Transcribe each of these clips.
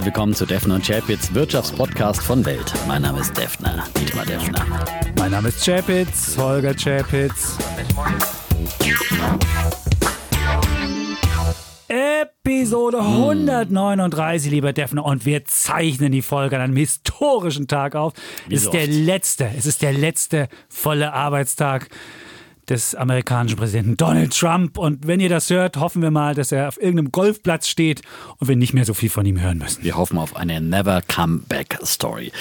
herzlich willkommen zu Defner und Chapitz, Wirtschaftspodcast von Welt. Mein Name ist Defner, Dietmar Defner. Mein Name ist Chapitz, Holger Chapitz. Episode 139, lieber Defner. Und wir zeichnen die Folge an einem historischen Tag auf. Es ist der letzte, es ist der letzte volle Arbeitstag des amerikanischen Präsidenten Donald Trump. Und wenn ihr das hört, hoffen wir mal, dass er auf irgendeinem Golfplatz steht und wir nicht mehr so viel von ihm hören müssen. Wir hoffen auf eine Never Come Back Story.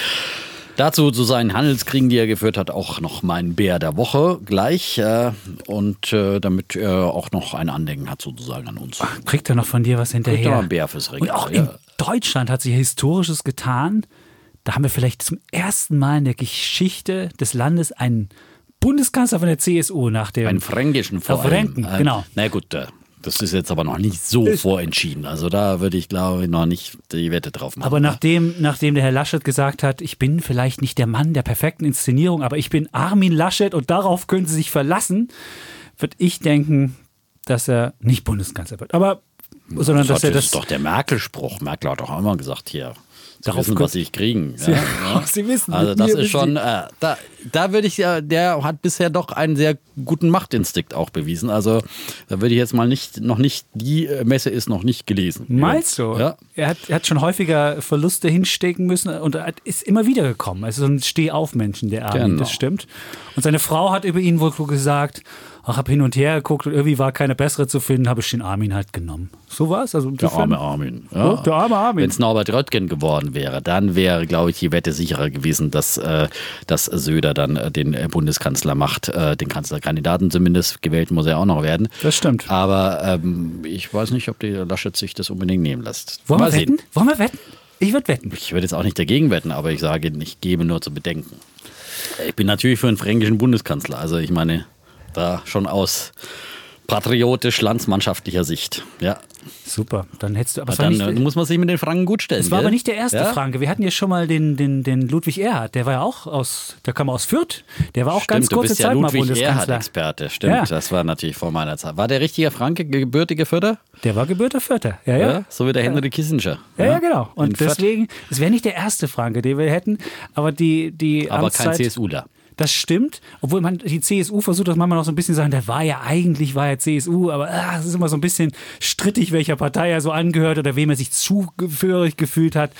Dazu zu seinen Handelskriegen, die er geführt hat, auch noch mein Bär der Woche gleich. Äh, und äh, damit er auch noch ein Andenken hat sozusagen an uns. Kriegt er noch von dir was Kriegt er hinterher? einen Bär fürs Regal. Und auch ja. in Deutschland hat sich Historisches getan. Da haben wir vielleicht zum ersten Mal in der Geschichte des Landes einen Bundeskanzler von der CSU nach dem. Einen fränkischen vor allem. Fränken, Äh, genau. Na gut, äh, das ist jetzt aber noch nicht so vorentschieden. Also da würde ich, glaube ich, noch nicht die Wette drauf machen. aber nachdem, nachdem der Herr Laschet gesagt hat, ich bin vielleicht nicht der Mann der perfekten Inszenierung, aber ich bin Armin Laschet und darauf können Sie sich verlassen, würde ich denken, dass er nicht Bundeskanzler wird. Aber sondern das, dass er das das. ist doch der Merkel-Spruch. Merkel hat doch auch immer gesagt, hier, Sie Darauf wissen, was Sie kriegen. Sie- Ja, ja. Sie wissen, Also das ist schon, äh, da, da würde ich ja, der hat bisher doch einen sehr guten Machtinstinkt auch bewiesen. Also da würde ich jetzt mal nicht, noch nicht, die äh, Messe ist noch nicht gelesen. Meinst du? Ja. Er, hat, er hat schon häufiger Verluste hinstecken müssen und er ist immer wieder gekommen. Also so ein Steh-auf-Menschen, der Armin, Genau. das stimmt. Und seine Frau hat über ihn wohl gesagt, ach, hab hin und her geguckt und irgendwie war keine bessere zu finden, habe ich den Armin halt genommen. So war es. Also Der insofern- arme Armin. Ja, der arme Armin. Wenn es Norbert Röttgen geworden wäre, dann wäre, glaube ich, die Wette sicherer gewesen, dass, äh, dass Söder dann äh, den äh, Bundeskanzler macht, äh, den Kanzlerkandidaten zumindest. Gewählt muss er auch noch werden. Das stimmt. Aber ähm, ich weiß nicht, ob der Laschet sich das unbedingt nehmen lässt. Wollen Mal wir sehen. wetten? Wollen wir wetten? Ich würde wetten. Ich würde jetzt auch nicht dagegen wetten, aber ich sage, ich gebe nur zu bedenken. Ich bin natürlich für einen fränkischen Bundeskanzler. Also ich meine, da schon aus patriotisch-landsmannschaftlicher Sicht. Ja. Super. Dann hättest du. Aber Aber dann nicht, äh, muss man sich mit den Franken gut stellen. es war gell? aber nicht der erste ja? Franke. Wir hatten ja schon mal den, den, den Ludwig Erhard. Der war ja auch aus, der kam aus Fürth. Der war auch ganz Stimmt, du kurze bist ja Zeit mal Ludwig Bundeskanzler. Erhard-Experte. Stimmt, Ja. das war natürlich vor meiner Zeit. War der richtige Franke, gebürtige Fürther? Der war gebürter Fürther. Ja, ja. Ja. So wie der Henry Kissinger. Ja, ja, genau. In Und deswegen, es wäre nicht der erste Franke, den wir hätten, aber die, die Aber kein Amtszeit, CSUler. Das stimmt, obwohl man die CSU versucht das manchmal noch so ein bisschen zu sagen, der war ja eigentlich war ja CSU, aber ah, es ist immer so ein bisschen strittig, welcher Partei er so angehört oder wem er sich zugehörig gefühlt hat.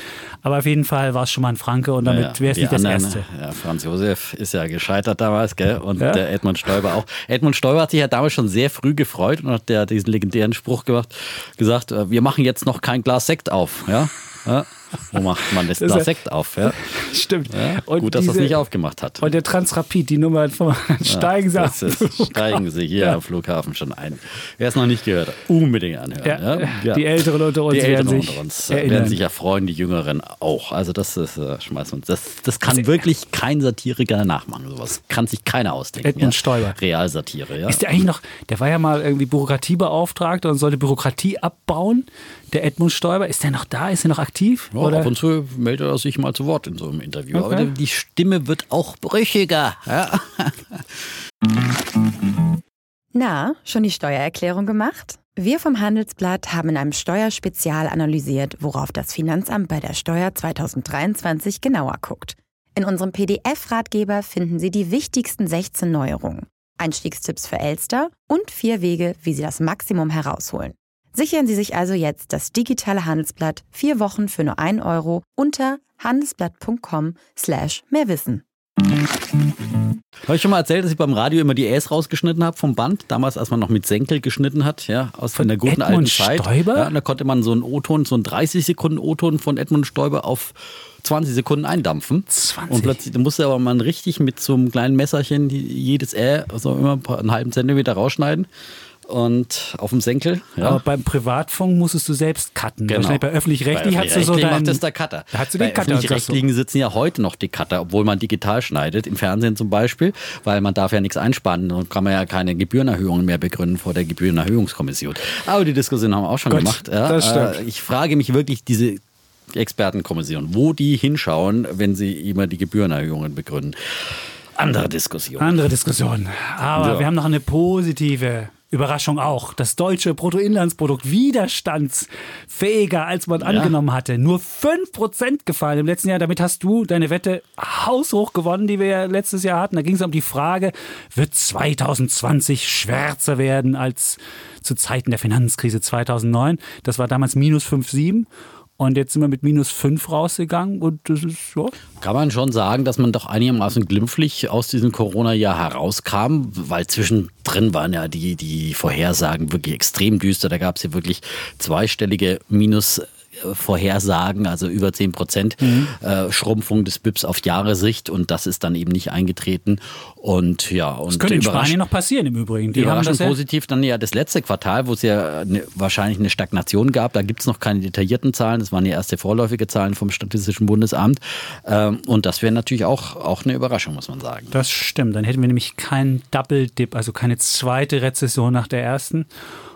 Aber auf jeden Fall war es schon mal ein Franke und damit Ja, wäre es nicht das anderen, erste. Ja, Franz Josef ist ja gescheitert damals, gell? Und Ja. der Edmund Stoiber auch. Edmund Stoiber hat sich ja damals schon sehr früh gefreut und hat der diesen legendären Spruch gemacht, gesagt, äh, wir machen jetzt noch kein Glas Sekt auf, ja? ja? Wo macht man das Das ja- Sekt auf, ja? Stimmt. ja? Gut, dass er es diese- nicht aufgemacht hat. Und der Transrapid, die Nummer von steigen sie Das ab. ist, steigen Sie hier Ja. am Flughafen schon ein. Wer es noch nicht gehört hat, unbedingt anhören. Ja, Ja, die Älteren unter uns die werden Älteren sich unter uns erinnern. werden sich ja freuen, die Jüngeren auch. Also das ist, äh, schmeißen wir uns. Das, das kann Also, wirklich kein Satiriker nachmachen. Sowas kann sich keiner ausdenken. Edmund ja. Stoiber. Realsatire, ja. Ist der eigentlich noch, der war ja mal irgendwie Bürokratiebeauftragter und sollte Bürokratie abbauen. Der Edmund Stoiber, ist der noch da? Ist er noch aktiv? Ja, Oder? ab und zu meldet er sich mal zu Wort in so einem Interview. Okay. Aber die Stimme wird auch brüchiger. Ja. Na, schon die Steuererklärung gemacht? Wir vom Handelsblatt haben in einem Steuerspezial analysiert, worauf das Finanzamt bei der Steuer 2023 genauer guckt. In unserem PDF-Ratgeber finden Sie die wichtigsten 16 Neuerungen, Einstiegstipps für Elster und vier Wege, wie Sie das Maximum herausholen. Sichern Sie sich also jetzt das digitale Handelsblatt vier Wochen für nur 1 Euro unter handelsblatt.com slash mehrwissen. Habe ich schon mal erzählt, dass ich beim Radio immer die Äs rausgeschnitten habe vom Band, damals, als man noch mit Senkel geschnitten hat, ja, aus von der guten Edmund alten Zeit. Stoiber? Ja, und da konnte man so einen O-Ton, so einen 30 Sekunden O-Ton von Edmund Stoiber auf 20 Sekunden eindampfen. 20? Und plötzlich da musste aber man richtig mit so einem kleinen Messerchen jedes Ä, so immer einen halben Zentimeter rausschneiden. Und auf dem Senkel. Ja. Aber beim Privatfunk musstest du selbst cutten. Genau. Wahrscheinlich bei öffentlich-rechtlich Bei hast du so deinen... macht das der Cutter. Da hast du Bei den Cutter. und sagst so, öffentlich-rechtlichen sitzen ja heute noch die Cutter, obwohl man digital schneidet, im Fernsehen zum Beispiel, weil man darf ja nichts einsparen und kann man ja keine Gebührenerhöhungen mehr begründen vor der Gebührenerhöhungskommission. Aber die Diskussion haben wir auch schon Gut, gemacht. Ja. das stimmt. Äh, Ich frage mich wirklich, diese Expertenkommission, wo die hinschauen, wenn sie immer die Gebührenerhöhungen begründen. Andere Diskussion. Andere Diskussion. Aber Ja. wir haben noch eine positive Überraschung auch. Das deutsche Bruttoinlandsprodukt widerstandsfähiger, als man ja. angenommen hatte. Nur 5% gefallen im letzten Jahr. Damit hast du deine Wette haushoch gewonnen, die wir ja letztes Jahr hatten. Da ging es um die Frage, wird 2020 schwärzer werden als zu Zeiten der Finanzkrise 2009? Das war damals minus 5,7. Und jetzt sind wir mit minus 5 rausgegangen und das ist ja. Kann man schon sagen, dass man doch einigermaßen glimpflich aus diesem Corona-Jahr herauskam, weil zwischendrin waren ja die, die Vorhersagen wirklich extrem düster. Da gab es ja wirklich zweistellige Minus vorhersagen, also über 10 Prozent mhm. äh, Schrumpfung des BIPs auf Jahresicht und das ist dann eben nicht eingetreten. Und ja, und das könnte in Spanien noch passieren im Übrigen. Die haben das ja positiv dann ja das letzte Quartal, wo es ja eine, wahrscheinlich eine Stagnation gab. Da gibt es noch keine detaillierten Zahlen. Das waren die erste vorläufige Zahlen vom Statistischen Bundesamt. Ähm, und das wäre natürlich auch, auch eine Überraschung, muss man sagen. Das stimmt. Dann hätten wir nämlich keinen Double Dip, also keine zweite Rezession nach der ersten.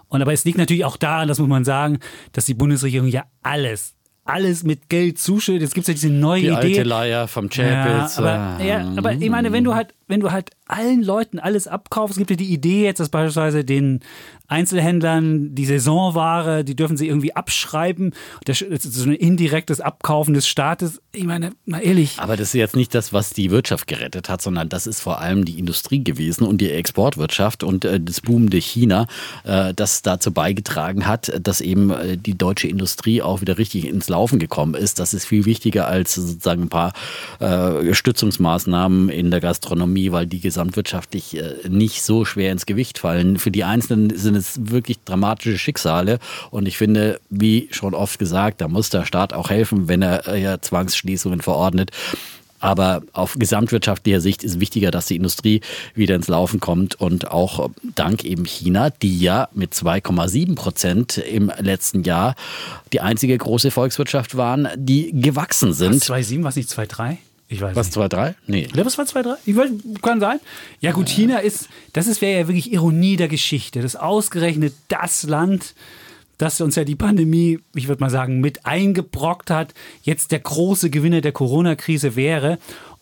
Und aber es liegt natürlich auch daran, das muss man sagen, dass die Bundesregierung ja alles alles mit Geld zuschüttet. Jetzt gibt es ja diese neue die Idee. Die alte Leier vom Chapels. Ja, aber, ja, aber ich meine, wenn du halt, wenn du halt allen Leuten alles abkaufst, gibt ja die Idee jetzt, dass beispielsweise den Einzelhändlern die Saisonware, die dürfen sie irgendwie abschreiben. Das ist so ein indirektes Abkaufen des Staates. Ich meine, mal ehrlich. Aber das ist jetzt nicht das, was die Wirtschaft gerettet hat, sondern das ist vor allem die Industrie gewesen und die Exportwirtschaft und äh, das boomende China, äh, das dazu beigetragen hat, dass eben äh, die deutsche Industrie auch wieder richtig ins Laufen gekommen ist. Das ist viel wichtiger als sozusagen ein paar Stützungsmaßnahmen in der Gastronomie, weil die gesamtwirtschaftlich äh, nicht so schwer ins Gewicht fallen. Für die Einzelnen sind es wirklich dramatische Schicksale. Und ich finde, wie schon oft gesagt, da muss der Staat auch helfen, wenn er äh, ja Zwangsschließungen verordnet. Aber auf gesamtwirtschaftlicher Sicht ist wichtiger, dass die Industrie wieder ins Laufen kommt und auch dank eben China, die ja mit 2,7 Prozent im letzten Jahr die einzige große Volkswirtschaft waren, die gewachsen sind. 2,7, was nicht 2,3? Ich weiß Was, 2-3? Nee. Ja, was war 2-3? Ich weiß, kann sein. Ja gut, China ist, das wäre ja wirklich Ironie der Geschichte. Das ausgerechnet das Land, das uns ja die Pandemie, ich würde mal sagen, mit eingebrockt hat, jetzt der große Gewinner der Corona-Krise wäre.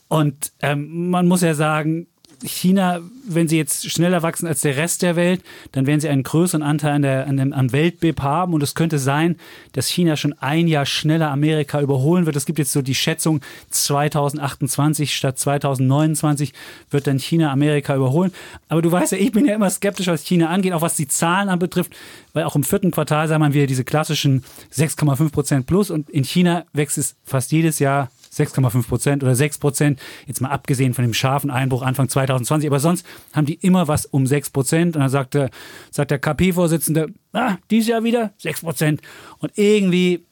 Und ähm, man muss ja sagen, China, wenn sie jetzt schneller wachsen als der Rest der Welt, dann werden sie einen größeren Anteil an der, an dem, am Weltbib haben. Und es könnte sein, dass China schon ein Jahr schneller Amerika überholen wird. Es gibt jetzt so die Schätzung, 2028 statt 2029 wird dann China Amerika überholen. Aber du weißt ja, ich bin ja immer skeptisch, was China angeht, auch was die Zahlen anbetrifft, weil auch im vierten Quartal sah man wieder diese klassischen 6,5 Prozent plus. Und in China wächst es fast jedes Jahr 6,5 Prozent oder 6 Prozent. Jetzt mal abgesehen von dem scharfen Einbruch Anfang 2020. Aber sonst haben die immer was um 6 Prozent. Und dann sagt der, sagt der KP-Vorsitzende, ah, dieses Jahr wieder 6 Prozent. Und irgendwie,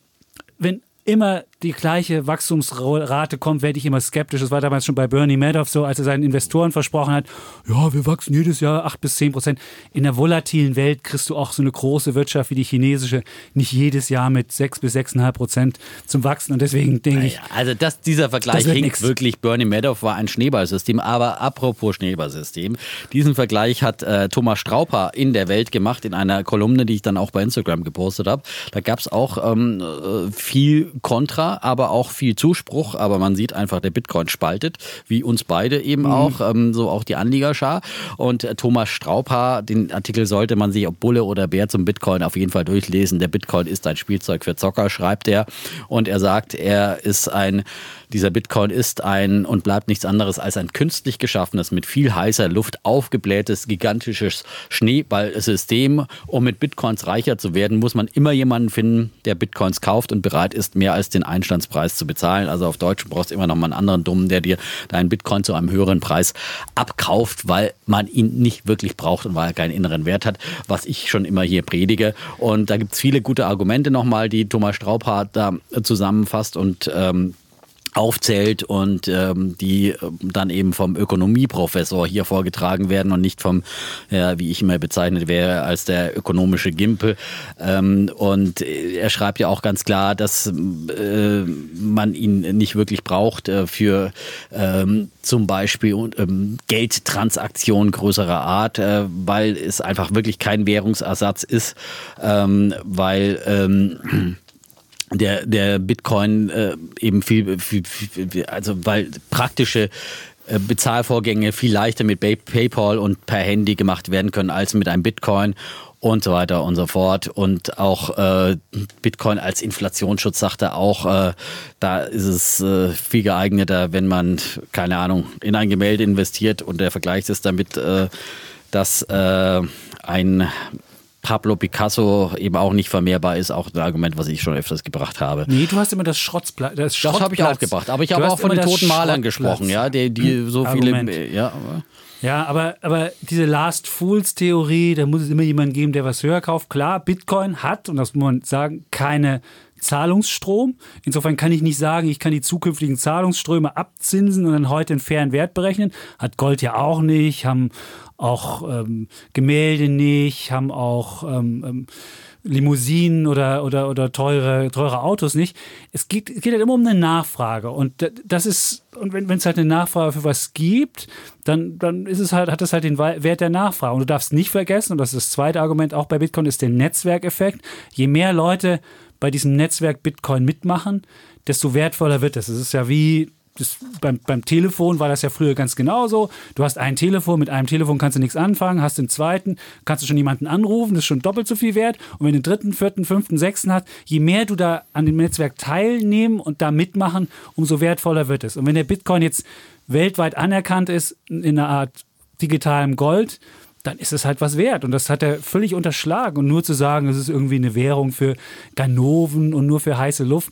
wenn immer die gleiche Wachstumsrate kommt, werde ich immer skeptisch. Das war damals schon bei Bernie Madoff so, als er seinen Investoren versprochen hat, ja, wir wachsen jedes Jahr 8 bis 10 Prozent. In der volatilen Welt kriegst du auch so eine große Wirtschaft wie die chinesische nicht jedes Jahr mit 6 bis 6,5 Prozent zum Wachsen. Und deswegen denke ich. Also das, dieser Vergleich hinkt nix. wirklich. Bernie Madoff war ein Schneeballsystem. Aber apropos Schneeballsystem, diesen Vergleich hat äh, Thomas Strauper in der Welt gemacht, in einer Kolumne, die ich dann auch bei Instagram gepostet habe. Da gab es auch ähm, äh, viel Kontra aber auch viel Zuspruch. Aber man sieht einfach, der Bitcoin spaltet, wie uns beide eben mhm. auch, ähm, so auch die Anliegerschar. Und äh, Thomas Straubhaar, den Artikel sollte man sich, ob Bulle oder Bär zum Bitcoin, auf jeden Fall durchlesen. Der Bitcoin ist ein Spielzeug für Zocker, schreibt er. Und er sagt, er ist ein dieser Bitcoin ist ein und bleibt nichts anderes als ein künstlich geschaffenes, mit viel heißer Luft aufgeblähtes, gigantisches Schneeballsystem. Um mit Bitcoins reicher zu werden, muss man immer jemanden finden, der Bitcoins kauft und bereit ist, mehr als den Einstandspreis zu bezahlen. Also auf Deutsch brauchst du immer noch mal einen anderen Dummen, der dir deinen Bitcoin zu einem höheren Preis abkauft, weil man ihn nicht wirklich braucht und weil er keinen inneren Wert hat, was ich schon immer hier predige. Und da gibt es viele gute Argumente nochmal, die Thomas Straubhardt da zusammenfasst und ähm, aufzählt und ähm, die äh, dann eben vom Ökonomieprofessor hier vorgetragen werden und nicht vom, ja, wie ich immer bezeichnet wäre, als der ökonomische Gimpel. Ähm, und er schreibt ja auch ganz klar, dass äh, man ihn nicht wirklich braucht äh, für ähm, zum Beispiel ähm, Geldtransaktionen größerer Art, äh, weil es einfach wirklich kein Währungsersatz ist, ähm, weil ähm, der, der Bitcoin äh, eben viel, viel, viel, also weil praktische äh, Bezahlvorgänge viel leichter mit PayPal und per Handy gemacht werden können als mit einem Bitcoin und so weiter und so fort. Und auch äh, Bitcoin als Inflationsschutz sagt er auch, äh, da ist es äh, viel geeigneter, wenn man, keine Ahnung, in ein Gemälde investiert und der Vergleich ist damit, äh, dass äh, ein Pablo Picasso eben auch nicht vermehrbar ist, auch ein Argument, was ich schon öfters gebracht habe. Nee, du hast immer das Schrotzblatt. Das, das habe ich auch gebracht, aber ich habe auch von den toten Malern gesprochen, ja, die, die so Argument. viele. Ja, ja, aber, aber diese Last Fools Theorie, da muss es immer jemanden geben, der was höher kauft. Klar, Bitcoin hat, und das muss man sagen, keine Zahlungsstrom. Insofern kann ich nicht sagen, ich kann die zukünftigen Zahlungsströme abzinsen und dann heute einen fairen Wert berechnen. Hat Gold ja auch nicht, haben auch ähm, Gemälde nicht, haben auch ähm, ähm, Limousinen oder, oder, oder teure, teure Autos nicht. Es geht, geht halt immer um eine Nachfrage. Und das ist, und wenn es halt eine Nachfrage für was gibt, dann, dann ist es halt, hat es halt den Wert der Nachfrage. Und du darfst nicht vergessen, und das ist das zweite Argument auch bei Bitcoin, ist der Netzwerkeffekt. Je mehr Leute bei diesem Netzwerk Bitcoin mitmachen, desto wertvoller wird es. Es ist ja wie das, beim, beim Telefon war das ja früher ganz genauso. Du hast ein Telefon, mit einem Telefon kannst du nichts anfangen, hast den zweiten, kannst du schon jemanden anrufen, das ist schon doppelt so viel wert. Und wenn du den dritten, vierten, fünften, sechsten hast, je mehr du da an dem Netzwerk teilnehmen und da mitmachen, umso wertvoller wird es. Und wenn der Bitcoin jetzt weltweit anerkannt ist in einer Art digitalem Gold, dann ist es halt was wert. Und das hat er völlig unterschlagen. Und nur zu sagen, es ist irgendwie eine Währung für Ganoven und nur für heiße Luft,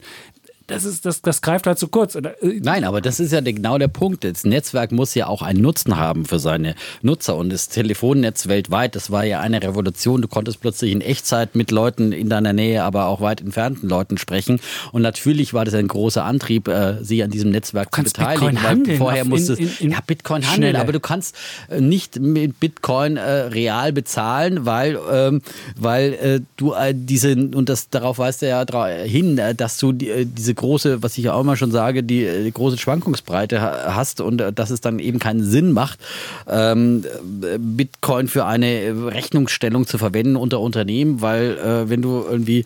das, ist, das, das greift halt zu kurz. Äh, Nein, aber das ist ja genau der Punkt. Das Netzwerk muss ja auch einen Nutzen haben für seine Nutzer. Und das Telefonnetz weltweit, das war ja eine Revolution. Du konntest plötzlich in Echtzeit mit Leuten in deiner Nähe, aber auch weit entfernten Leuten sprechen. Und natürlich war das ein großer Antrieb, äh, sie an diesem Netzwerk zu beteiligen. Bitcoin handeln, vorher musstest in, in, ja Bitcoin handeln, aber du kannst äh, nicht mit Bitcoin äh, real bezahlen, weil, ähm, weil äh, du äh, diese, und das darauf weist er ja hin, dass du die, diese große, was ich ja auch immer schon sage, die, die große Schwankungsbreite hast und äh, dass es dann eben keinen Sinn macht, ähm, Bitcoin für eine Rechnungsstellung zu verwenden unter Unternehmen, weil äh, wenn du irgendwie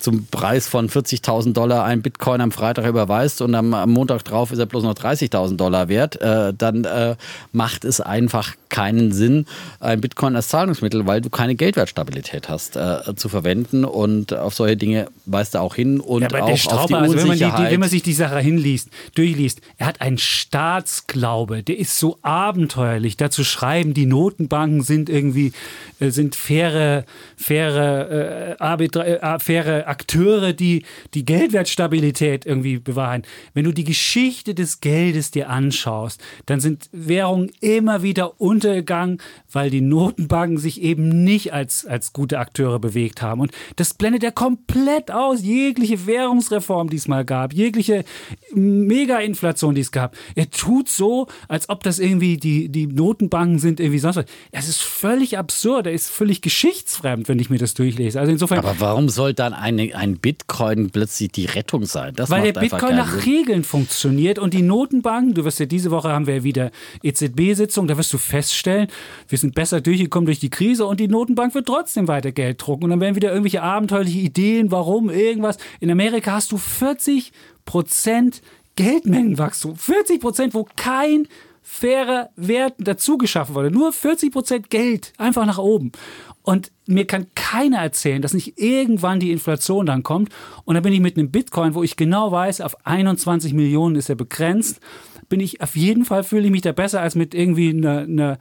zum Preis von 40.000 Dollar ein Bitcoin am Freitag überweist und am, am Montag drauf ist er bloß noch 30.000 Dollar wert, äh, dann äh, macht es einfach keinen Sinn, ein Bitcoin als Zahlungsmittel, weil du keine Geldwertstabilität hast, äh, zu verwenden. Und auf solche Dinge weist er auch hin. Und ja, auch Strauber, auf die also wenn, man die, die, wenn man sich die Sache hinliest, durchliest, er hat einen Staatsglaube, der ist so abenteuerlich. Dazu schreiben, die Notenbanken sind irgendwie, äh, sind faire, faire, äh, äh, faire Akteure, die die Geldwertstabilität irgendwie bewahren. Wenn du die Geschichte des Geldes dir anschaust, dann sind Währungen immer wieder untergegangen, weil die Notenbanken sich eben nicht als, als gute Akteure bewegt haben. Und das blendet er komplett aus. Jegliche Währungsreform, die es mal gab, jegliche Mega-Inflation, die es gab. Er tut so, als ob das irgendwie die, die Notenbanken sind, irgendwie sonst was. Es ist völlig absurd. Er ist völlig geschichtsfremd, wenn ich mir das durchlese. Also insofern. Aber warum soll dann ein eine, ein Bitcoin plötzlich die Rettung sein. Das Weil der Bitcoin nach Sinn. Regeln funktioniert und die Notenbanken, du wirst ja diese Woche haben wir ja wieder EZB-Sitzung, da wirst du feststellen, wir sind besser durchgekommen durch die Krise und die Notenbank wird trotzdem weiter Geld drucken. Und dann werden wieder irgendwelche abenteuerliche Ideen, warum, irgendwas. In Amerika hast du 40 Prozent Geldmengenwachstum. 40 Prozent, wo kein fairer Wert dazu geschaffen wurde. Nur 40 Prozent Geld einfach nach oben. Und mir kann keiner erzählen, dass nicht irgendwann die Inflation dann kommt. Und dann bin ich mit einem Bitcoin, wo ich genau weiß, auf 21 Millionen ist er begrenzt, bin ich auf jeden Fall fühle ich mich da besser als mit irgendwie einer, einer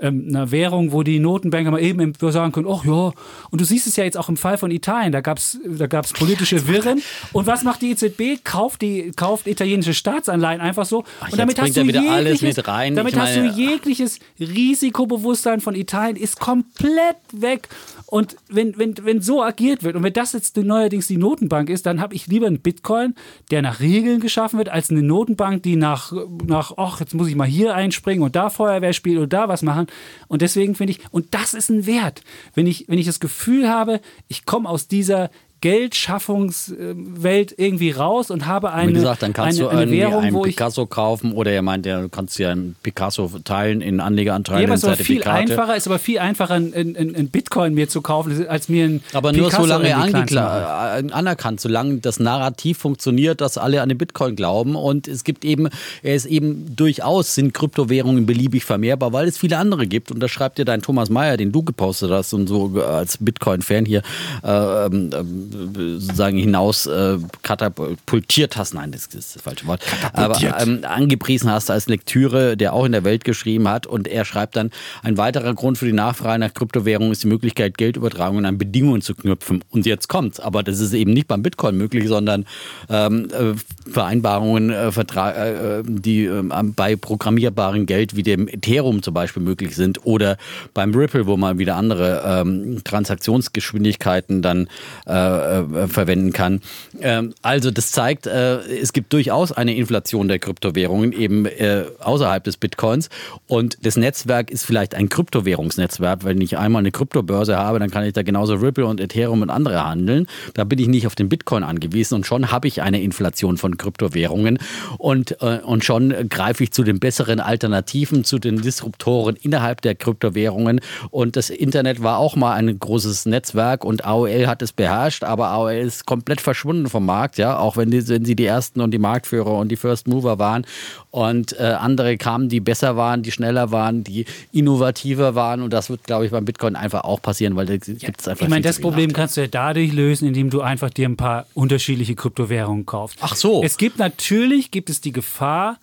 ähm, einer Währung, wo die Notenbanker mal eben sagen können, ach ja, und du siehst es ja jetzt auch im Fall von Italien, da gab es da gab's politische Wirren. Und was macht die EZB? Kauft, die, kauft italienische Staatsanleihen einfach so. Ach, und damit hast du jegliches, Damit ich hast du jegliches Risikobewusstsein von Italien ist komplett weg. Und wenn, wenn, wenn so agiert wird und wenn das jetzt neuerdings die Notenbank ist, dann habe ich lieber einen Bitcoin, der nach Regeln geschaffen wird, als eine Notenbank, die nach, nach ach, jetzt muss ich mal hier einspringen und da Feuerwehr spielen und da was machen. Und deswegen finde ich, und das ist ein Wert, wenn ich, wenn ich das Gefühl habe, ich komme aus dieser Geldschaffungswelt irgendwie raus und habe eine, Wie gesagt, dann kannst eine, du eine Währung, einen wo ich Picasso kaufen oder er meint, ja, du kannst ja einen Picasso teilen in Anlegeranteile, ja, aber es ist aber viel einfacher, ist aber viel einfacher, ein, ein, ein Bitcoin mir zu kaufen, als mir ein Aber nur Picasso solange er äh, anerkannt, solange das Narrativ funktioniert, dass alle an den Bitcoin glauben. Und es gibt eben, er ist eben durchaus, sind Kryptowährungen beliebig vermehrbar, weil es viele andere gibt. Und das schreibt dir dein Thomas Meyer, den du gepostet hast und so äh, als Bitcoin-Fan hier äh, ähm, ähm, sozusagen hinaus äh, katapultiert hast. Nein, das ist das falsche Wort. Aber ähm, angepriesen hast als Lektüre, der auch in der Welt geschrieben hat. Und er schreibt dann, ein weiterer Grund für die Nachfrage nach Kryptowährungen ist die Möglichkeit, Geldübertragungen an Bedingungen zu knüpfen. Und jetzt kommt's. Aber das ist eben nicht beim Bitcoin möglich, sondern ähm, äh, Vereinbarungen, äh, Vertra äh, die ähm, bei programmierbaren Geld wie dem Ethereum zum Beispiel möglich sind oder beim Ripple, wo man wieder andere ähm, Transaktionsgeschwindigkeiten dann äh, äh, verwenden kann. Ähm, also das zeigt, äh, es gibt durchaus eine Inflation der Kryptowährungen eben äh, außerhalb des Bitcoins und das Netzwerk ist vielleicht ein Kryptowährungsnetzwerk. Wenn ich einmal eine Kryptobörse habe, dann kann ich da genauso Ripple und Ethereum und andere handeln. Da bin ich nicht auf den Bitcoin angewiesen und schon habe ich eine Inflation von Kryptowährungen und, äh, und schon greife ich zu den besseren Alternativen, zu den Disruptoren innerhalb der Kryptowährungen. Und das Internet war auch mal ein großes Netzwerk und AOL hat es beherrscht, aber AOL ist komplett verschwunden vom Markt, ja, auch wenn, die, wenn sie die ersten und die Marktführer und die First Mover waren. Und äh, andere kamen, die besser waren, die schneller waren, die innovativer waren. Und das wird, glaube ich, beim Bitcoin einfach auch passieren, weil da gibt es einfach. Ich meine, das Problem kannst du ja dadurch lösen, indem du einfach dir ein paar unterschiedliche Kryptowährungen kaufst. Ach so. Es gibt natürlich, gibt es die Gefahr,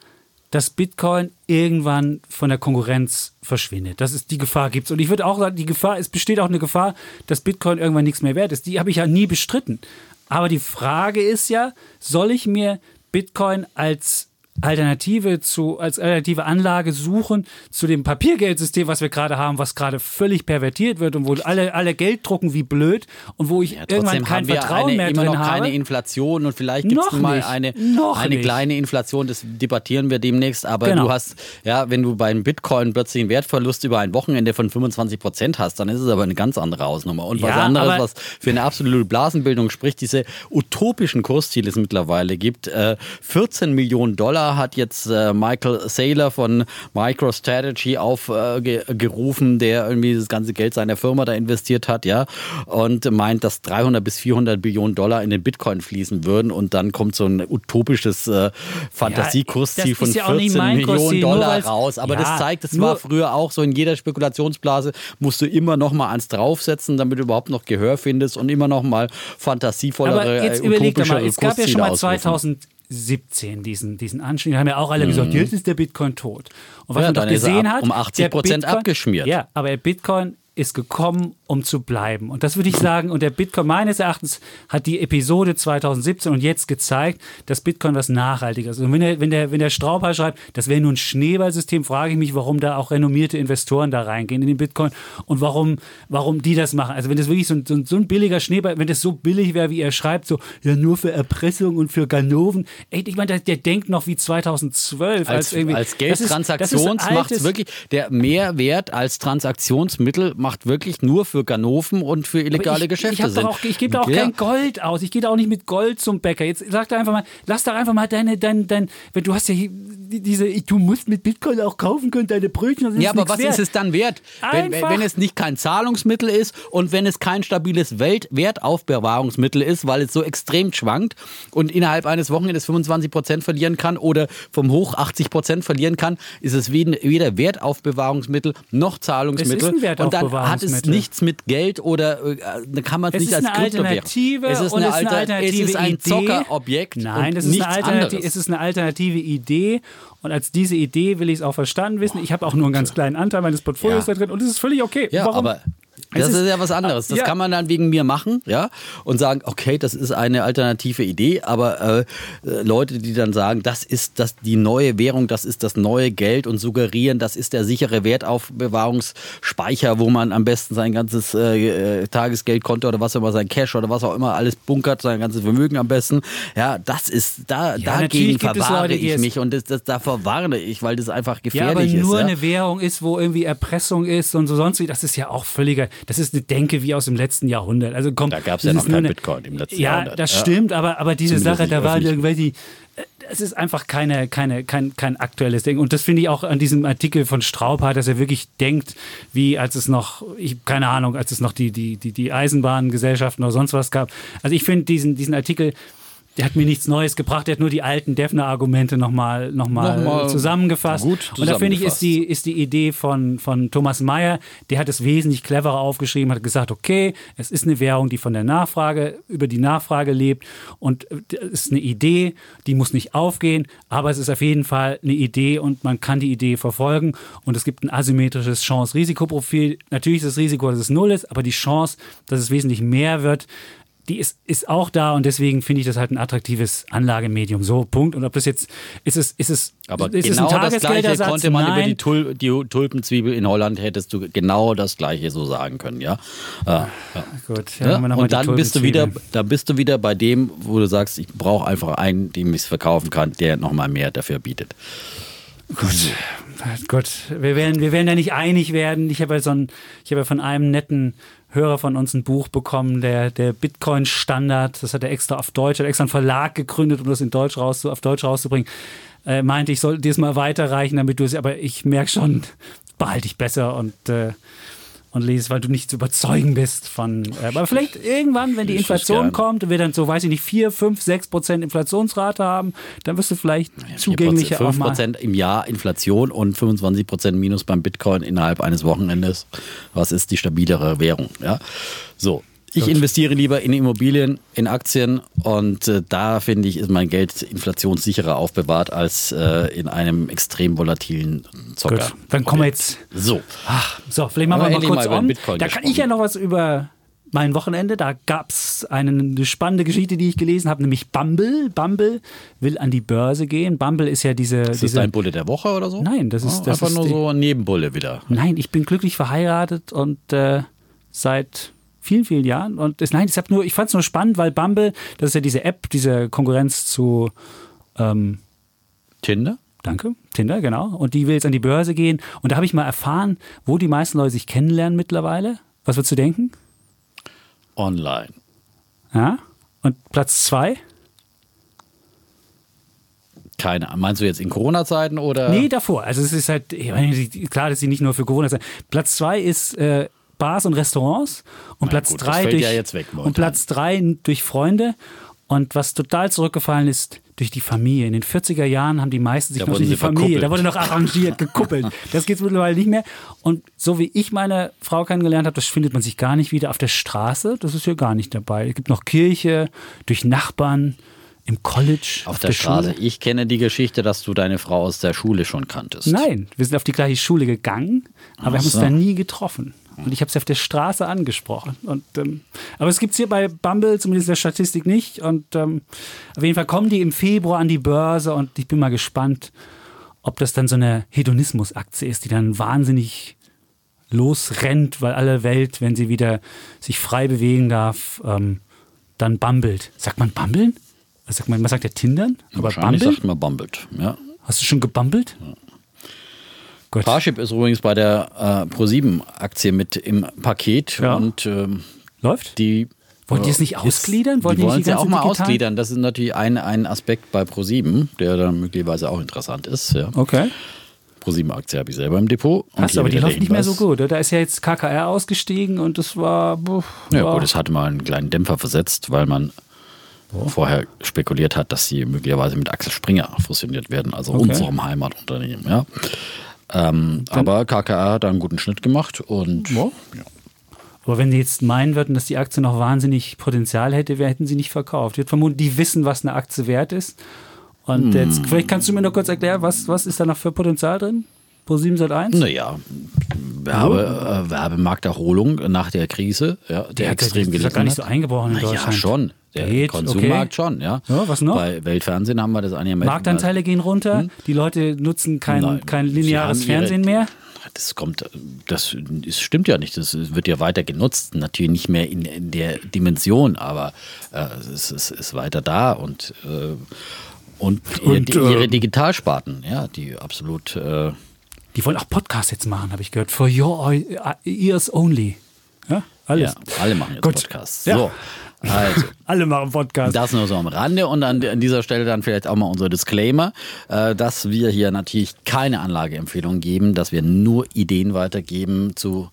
dass Bitcoin irgendwann von der Konkurrenz verschwindet. Das ist die Gefahr gibt's und ich würde auch sagen, die Gefahr es besteht auch eine Gefahr, dass Bitcoin irgendwann nichts mehr wert ist. Die habe ich ja nie bestritten. Aber die Frage ist ja, soll ich mir Bitcoin als Alternative zu, als alternative Anlage suchen zu dem Papiergeldsystem, was wir gerade haben, was gerade völlig pervertiert wird und wo alle, alle Geld drucken wie blöd und wo ich Ja, irgendwann kein Vertrauen eine, mehr drin noch keine habe. Inflation und vielleicht gibt es mal eine, eine nicht. kleine Inflation, das debattieren wir demnächst, aber Genau. du hast, ja, wenn du beim Bitcoin plötzlich einen Wertverlust über ein Wochenende von 25 Prozent hast, dann ist es aber eine ganz andere Hausnummer. Und was Ja, anderes, was für eine absolute Blasenbildung spricht, diese utopischen Kursziele es mittlerweile gibt. Äh, 14 Millionen Dollar hat jetzt äh, Michael Saylor von MicroStrategy aufgerufen, der irgendwie das ganze Geld seiner Firma da investiert hat, ja, und meint, dass 300 bis 400 Billionen Dollar in den Bitcoin fließen würden und dann kommt so ein utopisches äh, Fantasiekursziel das von ja auch nicht 14 mein Millionen Dollar raus. Aber Ja, das zeigt, es nur- war früher auch so in jeder Spekulationsblase, musst du immer noch mal eins draufsetzen, damit du überhaupt noch Gehör findest und immer noch mal fantasievollere, Aber jetzt äh, überleg mal, es gab ja schon mal Kursziele ausrufen. 2017 diesen, diesen Anstieg. Da haben ja auch alle gesagt, jetzt ist der Bitcoin tot. Und was Mhm. Ja, man doch gesehen hat, um 80% der Bitcoin- abgeschmiert. Ja, aber der Bitcoin ist gekommen, um zu bleiben. Und das würde ich sagen, und der Bitcoin meines Erachtens hat die Episode 2017 und jetzt gezeigt, dass Bitcoin was Nachhaltiges ist. Und wenn der, wenn der, wenn der Strauber schreibt, das wäre nur ein Schneeballsystem, frage ich mich, warum da auch renommierte Investoren da reingehen in den Bitcoin und warum, warum die das machen. Also wenn das wirklich so ein, so ein, so ein billiger Schneeball, wenn das so billig wäre, wie er schreibt, so, ja, nur für Erpressung und für Ganoven. Ey, ich meine, der, der denkt noch wie 2012. Als, Als, als altes- wirklich, der Mehrwert als Transaktionsmittel macht wirklich nur für Ganoven und für illegale ich, Geschäfte ich, Sinn. auch, ich gebe da auch Ja. kein Gold aus. Ich gehe da auch nicht mit Gold zum Bäcker. Jetzt sag doch einfach mal, lass doch einfach mal deine, dein, dein, wenn du hast ja hier diese, du musst mit Bitcoin auch kaufen können, deine Brötchen. Ja, aber was wert. ist es dann wert? Wenn, wenn, es nicht kein Zahlungsmittel ist und wenn es kein stabiles Welt Wertaufbewahrungsmittel ist, weil es so extrem schwankt und innerhalb eines Wochenendes 25 Prozent verlieren kann oder vom Hoch 80 Prozent verlieren kann, ist es weder, Wertaufbewahrungsmittel noch Zahlungsmittel. Es ist ein dann hat es nichts mit Geld oder äh, kann man es Es nicht als Kryptowährung. Alternative Es ist eine, es alternative es ist ein Idee. Zockerobjekt Nein, das ist, es ist eine alternative Idee. Und als diese Idee will ich es auch verstanden wissen. Ich habe auch nur einen ganz kleinen Anteil meines Portfolios Ja. da drin und es ist völlig okay. Ja, Warum? aber das ist, ist- ja was anderes. Das ja. kann man dann wegen mir machen, ja, und sagen, okay, das ist eine alternative Idee, aber äh, Leute, die dann sagen, das ist das die neue Währung, das ist das neue Geld und suggerieren, das ist der sichere Wertaufbewahrungsspeicher, wo man am besten sein ganzes äh, äh, Tagesgeldkonto oder was auch immer, sein Cash oder was auch immer alles bunkert, sein ganzes Vermögen am besten. Ja, das ist da Ja, dagegen verwahre Leute, ich mich und das, das, davor warne ich, weil das einfach Ja, aber gefährlich nur ist. Eine Währung ist, wo irgendwie Erpressung ist und so sonst wie, das ist ja auch völliger. Das ist eine Denke wie aus dem letzten Jahrhundert. Also komm, Da gab's ja das noch kein eine- Bitcoin im letzten ja, Jahrhundert. das Ja. stimmt, aber, aber diese Zumindest Sache, da öffentlich. irgendwelche, äh, es ist einfach keine, keine, kein, kein aktuelles Ding. Und das finde ich auch an diesem Artikel von Straubhardt, dass er wirklich denkt, wie als es noch, ich, keine Ahnung, als es noch die, die, die, die Eisenbahngesellschaften oder sonst was gab. Also ich finde diesen, diesen Artikel, der hat mir nichts Neues gebracht, der hat nur die alten Defner-Argumente nochmal noch mal Nochmal zusammengefasst. gut Und da finde ich, ist zusammengefasst. die, ist die Idee von, von Thomas Mayer, der hat es wesentlich cleverer aufgeschrieben, hat gesagt, okay, es ist eine Währung, die von der Nachfrage, über die Nachfrage lebt und es ist eine Idee, die muss nicht aufgehen, aber es ist auf jeden Fall eine Idee und man kann die Idee verfolgen und es gibt ein asymmetrisches Chance-Risikoprofil. Natürlich ist das Risiko, dass es null ist, aber die Chance, dass es wesentlich mehr wird, die ist, ist auch da und deswegen finde ich das halt ein attraktives Anlagemedium. So, Punkt. Und ob das jetzt, ist es, ist es, Aber ist genau es ein das Gleiche konnte man über Nein. die, Tul die Tulpenzwiebel in Holland hättest du genau das Gleiche so sagen können, ja. ja. Gut, Ja, ja, mal und dann bist du wieder, da bist du wieder bei dem, wo du sagst, ich brauche einfach einen, dem ich es verkaufen kann, der nochmal mehr dafür bietet. Gut, wir werden, wir werden da nicht einig werden. Ich habe ja so ein, ich habe ja von einem netten Hörer von uns ein Buch bekommen, der, der Bitcoin-Standard. Das hat er extra auf Deutsch, hat extra einen Verlag gegründet, um das in Deutsch raus, auf Deutsch rauszubringen. Äh, meinte, ich soll dir mal weiterreichen, damit du es, aber ich merke schon, behalte ich besser und, äh, und lese es, weil du nicht zu überzeugen bist von. Äh, aber vielleicht irgendwann, wenn die Inflation kommt und wir dann so, weiß ich nicht, 4, 5, 6 Prozent Inflationsrate haben, dann wirst du vielleicht zugänglicher auch mal. 5% im Jahr Inflation und 25% Minus beim Bitcoin innerhalb eines Wochenendes. Was ist die stabilere Währung? Ja, so. Ich investiere lieber in Immobilien, in Aktien und äh, da finde ich, ist mein Geld inflationssicherer aufbewahrt als äh, in einem extrem volatilen Zocker. Gut, dann kommen wir jetzt So. Ach, so, vielleicht machen wir mal kurz mal on. Bitcoin Da kann gesprochen. ich ja noch was über mein Wochenende. Da gab es eine spannende Geschichte, die ich gelesen habe, nämlich Bumble. Bumble will an die Börse gehen. Bumble ist ja diese. Ist das diese dein Bulle der Woche oder so? Nein, das ist- Ah, das einfach ist nur die- so ein Nebenbulle wieder. Nein, ich bin glücklich verheiratet und äh, seit vielen, vielen Jahren. Und es, nein, ich, nur, ich fand es nur spannend, weil Bumble, das ist ja diese App, diese Konkurrenz zu. Ähm, Tinder? Danke, Tinder, genau. Und die will jetzt an die Börse gehen. Und da habe ich mal erfahren, wo die meisten Leute sich kennenlernen mittlerweile. Was würdest du denken? Online. Ja. Und Platz zwei? Keine Ahnung. Meinst du jetzt in Corona-Zeiten oder? Nee, davor. Also es ist halt, meine, klar, dass sie nicht nur für Corona sind. Platz zwei ist äh, Bars und Restaurants und Na Platz gut, drei durch ja weg und Platz drei durch Freunde. Und was total zurückgefallen ist, durch die Familie. In den 40er Jahren haben die meisten sich Da noch durch die Familie, da verkuppelt. wurde noch arrangiert, gekuppelt. Das geht mittlerweile nicht mehr. Und so wie ich meine Frau kennengelernt habe, das findet man sich gar nicht wieder auf der Straße. Das ist hier gar nicht dabei. Es gibt noch Kirche, durch Nachbarn, im College, Auf, der, Straße. Schule. Ich kenne die Geschichte, dass du deine Frau aus der Schule schon kanntest. Nein, wir sind auf die gleiche Schule gegangen, aber wir haben uns da nie getroffen. Und ich habe sie auf der Straße angesprochen. Und, ähm, aber es gibt es hier bei Bumble, zumindest in der Statistik nicht. Und ähm, auf jeden Fall kommen die im Februar an die Börse und ich bin mal gespannt, ob das dann so eine Hedonismus-Aktie ist, die dann wahnsinnig losrennt, weil alle Welt, wenn sie wieder sich frei bewegen darf, ähm, dann bumbelt. Sagt man bumbeln? Was sagt man, man sagt ja Tindern, aber Wahrscheinlich Bumble? sagt man Bumbelt. Ja. Hast du schon gebumbelt? Gut. Parship ist übrigens bei der äh, Pro7-Aktie mit im Paket Ja. und ähm, Läuft? die. Wollten die es äh, nicht ausgliedern? Wollten die die wollen es ja auch mal digital- ausgliedern. Das ist natürlich ein, ein Aspekt bei Pro7, der dann möglicherweise auch interessant ist. Ja. Okay. Pro7-Aktie habe ich selber im Depot. Hast aber die läuft nicht mehr so gut. Da ist ja jetzt KKR ausgestiegen und das war. buh, Ja, gut, es hat mal einen kleinen Dämpfer versetzt, weil man vorher spekuliert hat, dass sie möglicherweise mit Axel Springer fusioniert werden, also Okay. unserem Heimatunternehmen. Ja. Ähm, aber KKR hat da einen guten Schnitt gemacht und Ja. Aber wenn die jetzt meinen würden, dass die Aktie noch wahnsinnig Potenzial hätte, wer hätten sie nicht verkauft. Ich würde vermuten, die wissen, was eine Aktie wert ist. Und Hm. jetzt, vielleicht kannst du mir noch kurz erklären, was, was ist da noch für Potenzial drin? Pro 7 seit 1? naja, Werbe, äh, Werbemarkterholung nach der Krise, ja, der extrem Das ist ja gelitten gar nicht so eingebrochen in Na ja, Deutschland. schon. Der Geht, Konsummarkt okay. schon, ja. Ja, was noch? Bei Weltfernsehen haben wir das einigermaßen. Marktanteile gehen runter, die Leute nutzen kein, Hm? Nein, kein lineares ihre- Fernsehen mehr. Das kommt, das, das stimmt ja nicht. Das wird ja weiter genutzt. Natürlich nicht mehr in, in der Dimension, aber äh, es ist, ist weiter da und, äh, und, Und, ihr, äh, ihre Digitalsparten, ja, die absolut. Die wollen auch Podcasts jetzt machen, habe ich gehört. For your ears only. Ja, alles. Ja, alle machen jetzt Gut. Podcasts. Ja. So, also. Alle machen Podcast. Das nur so am Rande und an, an dieser Stelle dann vielleicht auch mal unser Disclaimer, äh, dass wir hier natürlich keine Anlageempfehlungen geben, dass wir nur Ideen weitergeben zu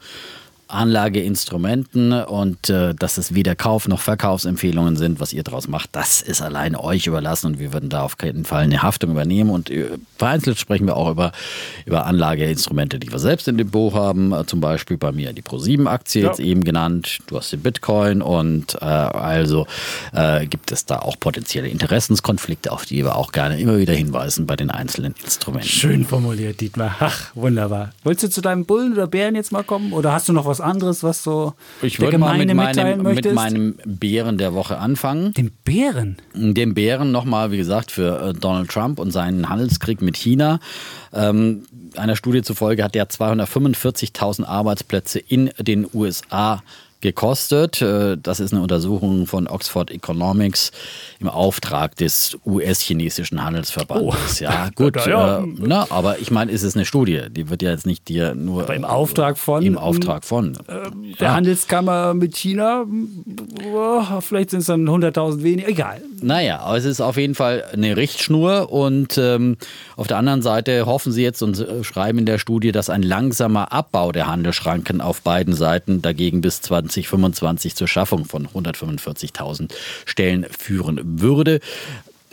Anlageinstrumenten und äh, dass es weder Kauf- noch Verkaufsempfehlungen sind. Was ihr daraus macht, das ist allein euch überlassen und wir würden da auf keinen Fall eine Haftung übernehmen. Und äh, vereinzelt sprechen wir auch über, über Anlageinstrumente, die wir selbst im Depot haben. Äh, zum Beispiel bei mir die Pro7-Aktie Ja. jetzt eben genannt. Du hast den Bitcoin und äh, also äh, gibt es da auch potenzielle Interessenskonflikte, auf die wir auch gerne immer wieder hinweisen bei den einzelnen Instrumenten. Schön formuliert, Dietmar. Ach, wunderbar. Wolltest du zu deinem Bullen oder Bären jetzt mal kommen? Oder hast du noch was anderes, was so Ich der würde mal Gemeinde mit mitteilen meinem, mit möchtest? meinem Bären der Woche anfangen. Dem Bären? Dem Bären nochmal, wie gesagt, für äh, Donald Trump und seinen Handelskrieg mit China. Ähm, einer Studie zufolge hat der 245.000 Arbeitsplätze in den USA gekostet. Äh, Das ist eine Untersuchung von Oxford Economics im Auftrag des US-chinesischen Handelsverbandes. Oh. Ja, gut. Ja, ja. Äh, na, aber ich meine, es ist eine Studie. Die wird ja jetzt nicht dir nur. Aber im Auftrag von- Im Auftrag von. Der Handelskammer mit China? Oh, vielleicht sind es dann 100.000 weniger. Egal. Naja, aber es ist auf jeden Fall eine Richtschnur und ähm, auf der anderen Seite hoffen sie jetzt und äh, schreiben in der Studie, dass ein langsamer Abbau der Handelsschranken auf beiden Seiten dagegen bis 2025 zur Schaffung von 145.000 Stellen führen würde.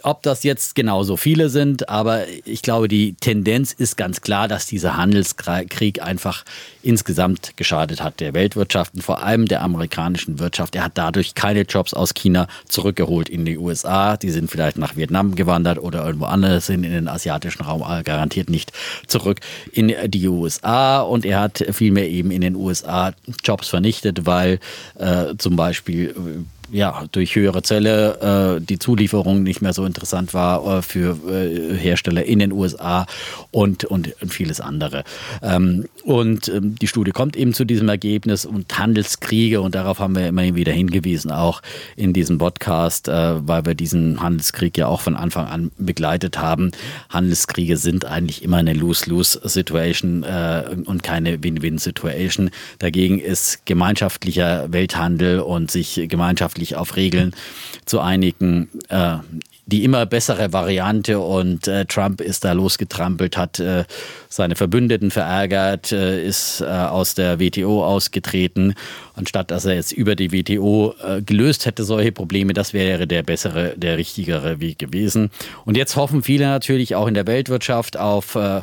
Ob das jetzt genauso viele sind, aber ich glaube, die Tendenz ist ganz klar, dass dieser Handelskrieg einfach insgesamt geschadet hat der Weltwirtschaft und vor allem der amerikanischen Wirtschaft. Er hat dadurch keine Jobs aus China zurückgeholt in die USA. Die sind vielleicht nach Vietnam gewandert oder irgendwo anders sind in den asiatischen Raum, aber garantiert nicht zurück in die USA. Und er hat vielmehr eben in den USA Jobs vernichtet, weil äh, zum Beispiel äh, ja, durch höhere Zölle äh, die Zulieferung nicht mehr so interessant war äh, für äh, Hersteller in den USA und, und vieles andere. Ähm, und ähm, die Studie kommt eben zu diesem Ergebnis und Handelskriege, und darauf haben wir immer wieder hingewiesen, auch in diesem Podcast, äh, weil wir diesen Handelskrieg ja auch von Anfang an begleitet haben. Handelskriege sind eigentlich immer eine Lose-Lose-Situation äh, und keine Win-Win-Situation. Dagegen ist gemeinschaftlicher Welthandel und sich gemeinschaftlich auf Regeln zu einigen, äh, die immer bessere Variante und äh, Trump ist da losgetrampelt, hat äh, seine Verbündeten verärgert, äh, ist äh, aus der WTO ausgetreten, anstatt dass er jetzt über die WTO äh, gelöst hätte solche Probleme, das wäre der bessere, der richtigere Weg gewesen. Und jetzt hoffen viele natürlich auch in der Weltwirtschaft auf äh,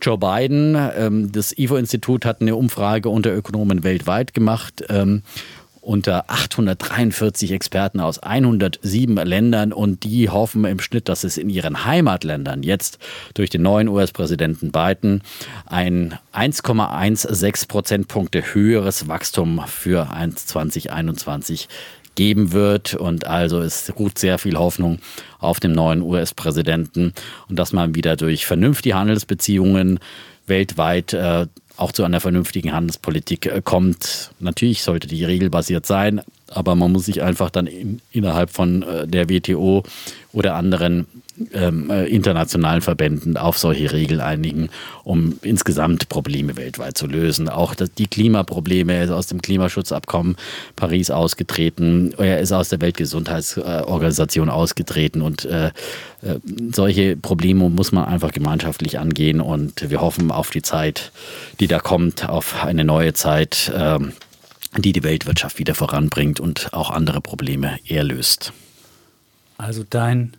Joe Biden. Ähm, das IFO-Institut hat eine Umfrage unter Ökonomen weltweit gemacht. Ähm, unter 843 Experten aus 107 Ländern und die hoffen im Schnitt, dass es in ihren Heimatländern jetzt durch den neuen US-Präsidenten Biden ein 1,16 Prozentpunkte höheres Wachstum für 2021 geben wird. Und also es ruht sehr viel Hoffnung auf dem neuen US-Präsidenten und dass man wieder durch vernünftige Handelsbeziehungen weltweit äh, auch zu einer vernünftigen Handelspolitik äh, kommt. Natürlich sollte die regelbasiert sein, aber man muss sich einfach dann in, innerhalb von äh, der WTO oder anderen ähm, äh, internationalen Verbänden auf solche Regeln einigen, um insgesamt Probleme weltweit zu lösen. Auch das, die Klimaprobleme, er ist aus dem Klimaschutzabkommen Paris ausgetreten, er ist aus der Weltgesundheitsorganisation ausgetreten und äh, äh, solche Probleme muss man einfach gemeinschaftlich angehen und wir hoffen auf die Zeit, die da kommt, auf eine neue Zeit, ähm, die die Weltwirtschaft wieder voranbringt und auch andere Probleme eher löst. Also dein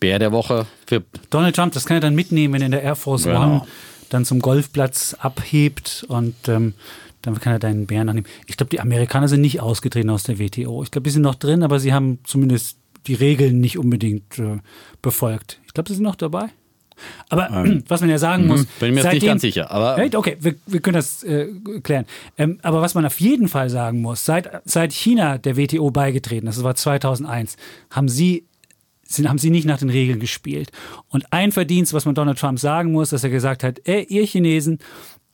Bär der Woche für Donald Trump, das kann er dann mitnehmen, wenn er in der Air Force Genau. One dann zum Golfplatz abhebt und ähm, dann kann er deinen Bären annehmen. Ich glaube, die Amerikaner sind nicht ausgetreten aus der WTO. Ich glaube, die sind noch drin, aber sie haben zumindest die Regeln nicht unbedingt äh, befolgt. Ich glaube, sie sind noch dabei. Aber was man ja sagen muss, Ähm, mhm. bin mir jetzt nicht ganz sicher, aber- okay, wir, wir können das äh, klären. Ähm, aber was man auf jeden Fall sagen muss, seit, seit China der WTO beigetreten ist, das war 2001, haben sie sind, haben sie nicht nach den Regeln gespielt. Und ein Verdienst, was man Donald Trump sagen muss, dass er gesagt hat, ey, ihr Chinesen,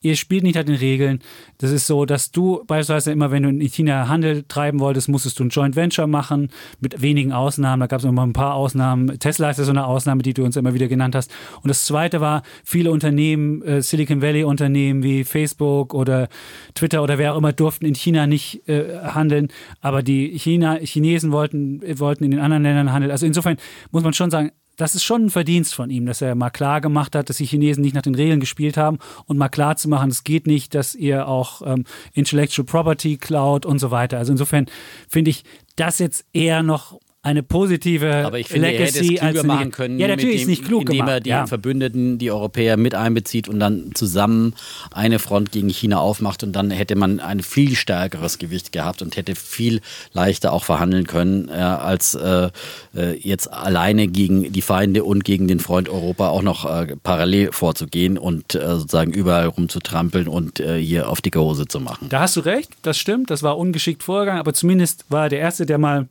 ihr spielt nicht nach den Regeln. Das ist so, dass du beispielsweise immer, wenn du in China Handel treiben wolltest, musstest du ein Joint Venture machen, mit wenigen Ausnahmen. Da gab es immer ein paar Ausnahmen. Tesla ist ja so eine Ausnahme, die du uns immer wieder genannt hast. Und das zweite war, viele Unternehmen, äh, Silicon Valley Unternehmen wie Facebook oder Twitter oder wer auch immer, durften in China nicht äh, handeln. Aber die China, Chinesen wollten, wollten in den anderen Ländern handeln. Also insofern muss man schon sagen, das ist schon ein Verdienst von ihm, dass er mal klar gemacht hat, dass die Chinesen nicht nach den Regeln gespielt haben und mal klar zu machen, es geht nicht, dass ihr auch ähm, Intellectual Property klaut und so weiter. Also insofern finde ich das jetzt eher noch eine positive Aber ich finde, Legacy er hätte es klüger machen können, Ja, natürlich mit ist dem, nicht klug indem gemacht. er die ja. Verbündeten, die Europäer mit einbezieht und dann zusammen eine Front gegen China aufmacht und dann hätte man ein viel stärkeres Gewicht gehabt und hätte viel leichter auch verhandeln können, äh, als äh, jetzt alleine gegen die Feinde und gegen den Freund Europa auch noch äh, parallel vorzugehen und äh, sozusagen überall rumzutrampeln und äh, hier auf dicke Hose zu machen. Da hast du recht, das stimmt, das war ungeschickt vorgegangen, aber zumindest war er der Erste, der mal